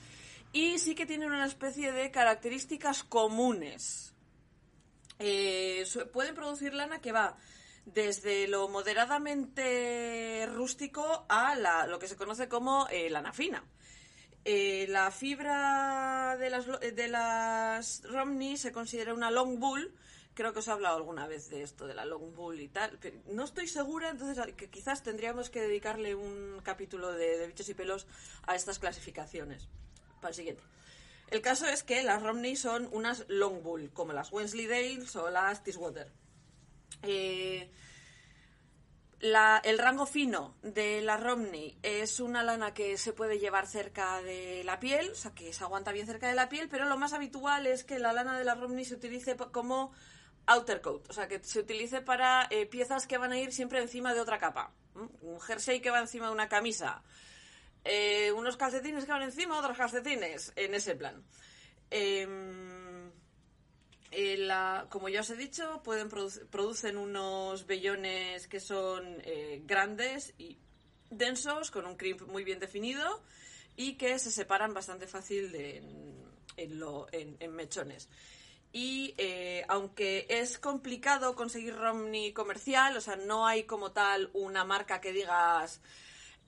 y sí que tienen una especie de características comunes. Eh, pueden producir lana que va desde lo moderadamente rústico a lo que se conoce como eh, lana fina. Eh, la fibra de las, de las Romney se considera una long bull. Creo que os he hablado alguna vez de esto, de la long bull y tal. no estoy segura, entonces que quizás tendríamos que dedicarle un capítulo de bichos y pelos a estas clasificaciones para el siguiente. El caso es que las Romney son unas long bull, como las Wensleydales o las Tiswater. Eh, el rango fino de la Romney es una lana que se puede llevar cerca de la piel, o sea que se aguanta bien cerca de la piel, pero lo más habitual es que la lana de la Romney se utilice como outer coat, o sea que se utilice para eh, piezas que van a ir siempre encima de otra capa. Un jersey que va encima de una camisa, eh, unos calcetines que van encima otros calcetines, en ese plan. Em, eh, como ya os he dicho, producen unos vellones que son eh, grandes y densos, con un crimp muy bien definido y que se separan bastante fácil en, mechones. Y eh, aunque es complicado conseguir Romney comercial, o sea, no hay como tal una marca que digas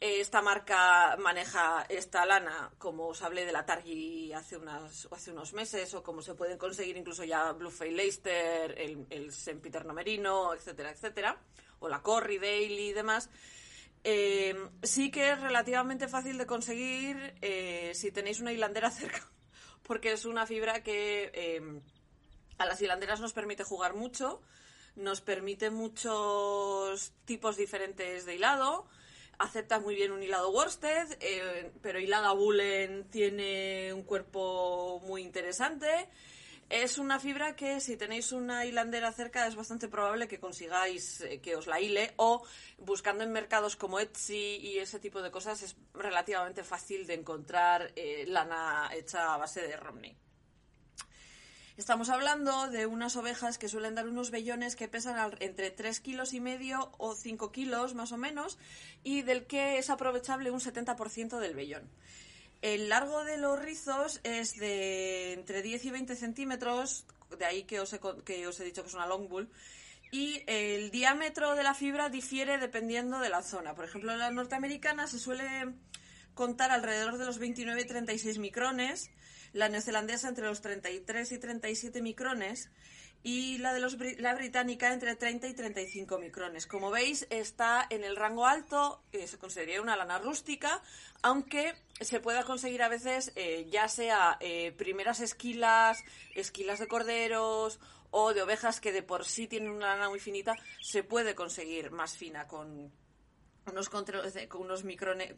esta marca maneja esta lana, como os hablé de la Targi hace, unas, hace unos meses, o como se pueden conseguir incluso ya Bluefay Leicester, el, el Sempiterno Merino, etcétera, etcétera, o la Corry Daily y demás. Eh, sí que es relativamente fácil de conseguir eh, si tenéis una hilandera cerca, porque es una fibra que eh, a las hilanderas nos permite jugar mucho, nos permite muchos tipos diferentes de hilado, acepta muy bien un hilado worsted, eh, pero hilada Bullen tiene un cuerpo muy interesante. Es una fibra que si tenéis una hilandera cerca es bastante probable que consigáis eh, que os la hile o buscando en mercados como Etsy y ese tipo de cosas es relativamente fácil de encontrar eh, lana hecha a base de Romney. Estamos hablando de unas ovejas que suelen dar unos vellones que pesan entre 3 kilos y medio o 5 kilos más o menos y del que es aprovechable un 70% del vellón. El largo de los rizos es de entre 10 y 20 centímetros, de ahí que os he, he dicho que es una long bull, y el diámetro de la fibra difiere dependiendo de la zona. Por ejemplo, en la norteamericana se suele contar alrededor de los 29 y 36 micrones, la neozelandesa entre los 33 y 37 micrones y la de los, la británica entre 30 y 35 micrones. Como veis, está en el rango alto, se consideraría una lana rústica, aunque se pueda conseguir a veces eh, ya sea eh, primeras esquilas, esquilas de corderos o de ovejas que de por sí tienen una lana muy finita, se puede conseguir más fina con, unos conteos de, unos,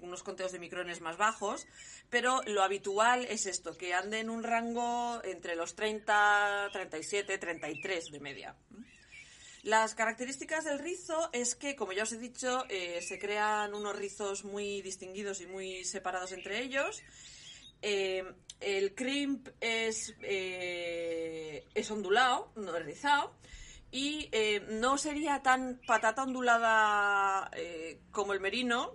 unos conteos de micrones más bajos, pero lo habitual es esto, que ande en un rango entre los 30, 37, 33 de media. Las características del rizo es que, como ya os he dicho, eh, se crean unos rizos muy distinguidos y muy separados entre ellos. Eh, el crimp es, eh, es ondulado, no es rizado y eh, no sería tan patata ondulada eh, como el merino,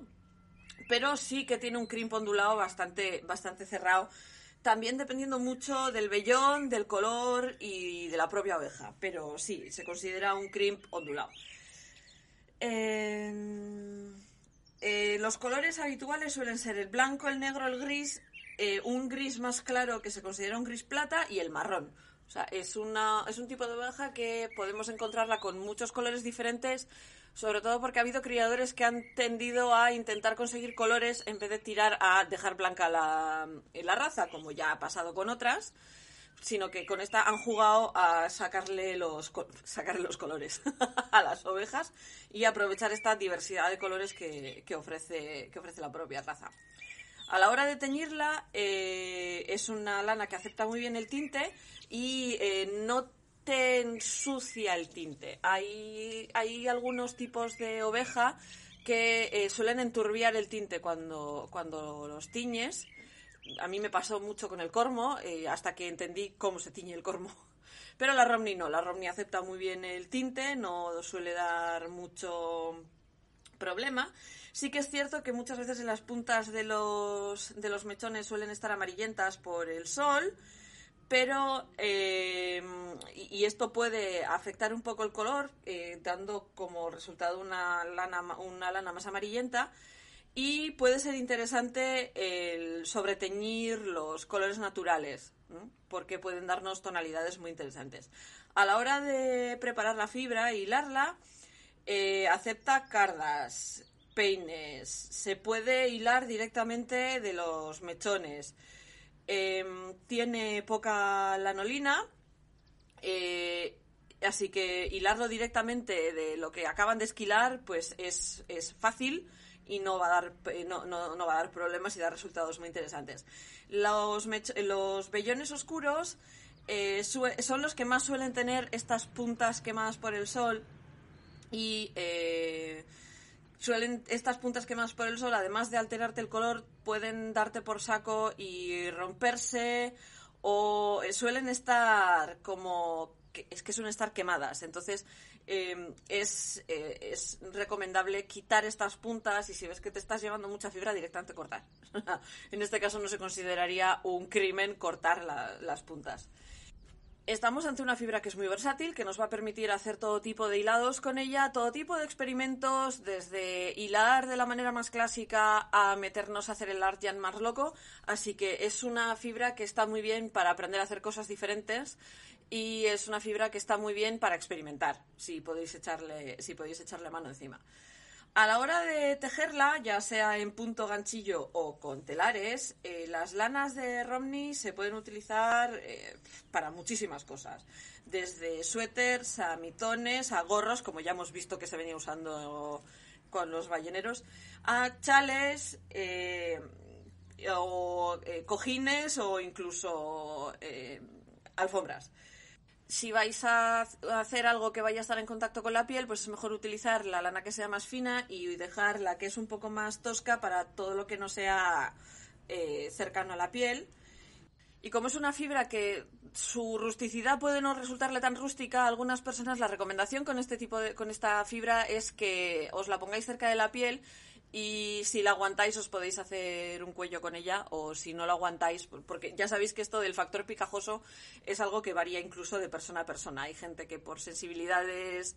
pero sí que tiene un crimp ondulado bastante, bastante cerrado. También dependiendo mucho del vellón, del color y de la propia oveja. Pero sí, se considera un crimp ondulado. Eh, los colores habituales suelen ser el blanco, el negro, el gris, un gris más claro que se considera un gris plata y el marrón. O sea, es, una, es un tipo de oveja que podemos encontrarla con muchos colores diferentes, sobre todo porque ha habido criadores que han tendido a intentar conseguir colores en vez de tirar a dejar blanca la, la raza, como ya ha pasado con otras, sino que con esta han jugado a sacarle los, sacarle los colores a las ovejas y aprovechar esta diversidad de colores que, que, ofrece, que ofrece la propia raza. A la hora de teñirla, eh, es una lana que acepta muy bien el tinte y eh, no te ensucia el tinte. Hay, hay algunos tipos de oveja que eh, suelen enturbiar el tinte cuando, cuando los tiñes. A mí me pasó mucho con el cormo, hasta que entendí cómo se tiñe el cormo. Pero la Romney no, la Romney acepta muy bien el tinte, no suele dar mucho problema. Sí que es cierto que muchas veces en las puntas de los, de los mechones suelen estar amarillentas por el sol, pero eh, y, esto puede afectar un poco el color, eh, dando como resultado una lana, una lana más amarillenta. Y puede ser interesante el sobreteñir los colores naturales, porque pueden darnos tonalidades muy interesantes. A la hora de preparar la fibra e hilarla, eh, acepta cardas, peines, se puede hilar directamente de los mechones. Em, tiene poca lanolina. Eh, Así que hilarlo directamente de lo que acaban de esquilar, pues es, es fácil y no va a dar no, no, no, va a dar problemas y da resultados muy interesantes. Los, los vellones oscuros eh, son los que más suelen tener estas puntas quemadas por el sol y eh, suelen estas puntas quemadas por el sol, además de alterarte el color, pueden darte por saco y romperse o eh, suelen estar como es que suelen estar quemadas. Entonces, em, es, eh, es, recomendable quitar estas puntas y si ves que te estás llevando mucha fibra, directamente cortar. en este caso no se consideraría un crimen cortar las puntas. Estamos ante una fibra que es muy versátil, que nos va a permitir hacer todo tipo de hilados con ella, todo tipo de experimentos, desde hilar de la manera más clásica a meternos a hacer el art más loco. Así que es una fibra que está muy bien para aprender a hacer cosas diferentes y es una fibra que está muy bien para experimentar, si podéis echarle, si podéis echarle mano encima. A la hora de tejerla, ya sea en punto ganchillo o con telares, eh, las lanas de Romney se pueden utilizar eh, para muchísimas cosas. Desde suéteres a mitones, a gorros, como ya hemos visto que se venía usando con los balleneros, a chales, eh, o cojines o incluso alfombras si vais a hacer algo que vaya a estar en contacto con la piel, pues es mejor utilizar la lana que sea más fina y dejar la que es un poco más tosca para todo lo que no sea eh, cercano a la piel. Y como es una fibra que su rusticidad puede no resultarle tan rústica a algunas personas, la recomendación con este tipo de, con esta fibra es que os la pongáis cerca de la piel y si la aguantáis os podéis hacer un cuello con ella o si no la aguantáis, porque ya sabéis que esto del factor picajoso es algo que varía incluso de persona a persona. Hay gente que por sensibilidades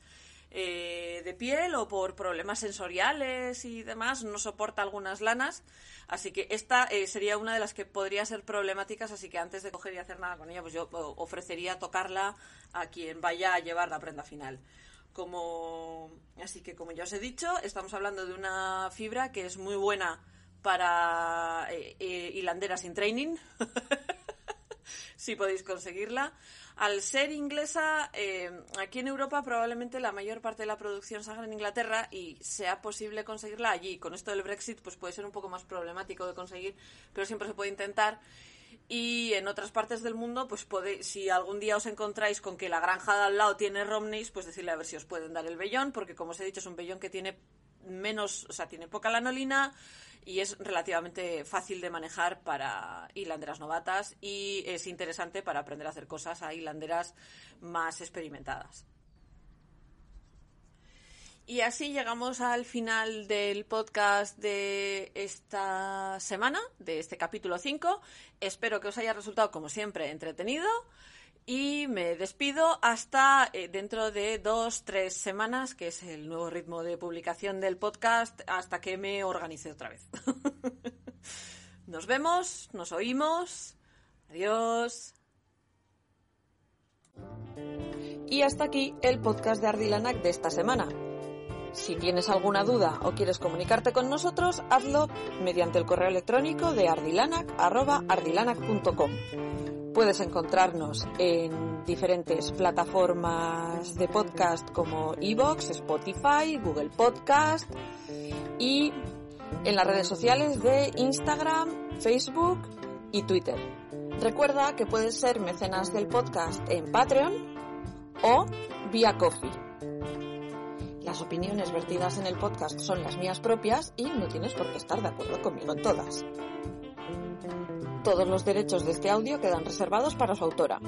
eh, de piel o por problemas sensoriales y demás no soporta algunas lanas, así que esta eh, sería una de las que podría ser problemáticas, así que antes de coger y hacer nada con ella, pues yo ofrecería tocarla a quien vaya a llevar la prenda final. Como, así que como ya os he dicho, estamos hablando de una fibra que es muy buena para eh, eh, hilanderas sin training, si podéis conseguirla. Al ser inglesa, eh, aquí en Europa probablemente la mayor parte de la producción salga en Inglaterra y sea posible conseguirla allí. Con esto del Brexit, pues puede ser un poco más problemático de conseguir, pero siempre se puede intentar. Y en otras partes del mundo, pues podéis, si algún día os encontráis con que la granja de al lado tiene Romneys, pues decirle a ver si os pueden dar el vellón, porque como os he dicho, es un vellón que tiene menos, o sea, tiene poca lanolina y es relativamente fácil de manejar para hilanderas novatas y es interesante para aprender a hacer cosas a hilanderas más experimentadas. Y así llegamos al final del podcast de esta semana, de este capítulo 5. Espero que os haya resultado, como siempre, entretenido. Y me despido hasta eh, dentro de dos, tres semanas, que es el nuevo ritmo de publicación del podcast, hasta que me organice otra vez. nos vemos, nos oímos. Adiós. Y hasta aquí el podcast de Ardilanac de esta semana. Si tienes alguna duda o quieres comunicarte con nosotros, hazlo mediante el correo electrónico de ardilanac.com. Puedes encontrarnos en diferentes plataformas de podcast como Evox, Spotify, Google Podcast y en las redes sociales de Instagram, Facebook y Twitter. Recuerda que puedes ser mecenas del podcast en Patreon o vía Coffee. Las opiniones vertidas en el podcast son las mías propias y no tienes por qué estar de acuerdo conmigo en todas. Todos los derechos de este audio quedan reservados para su autora.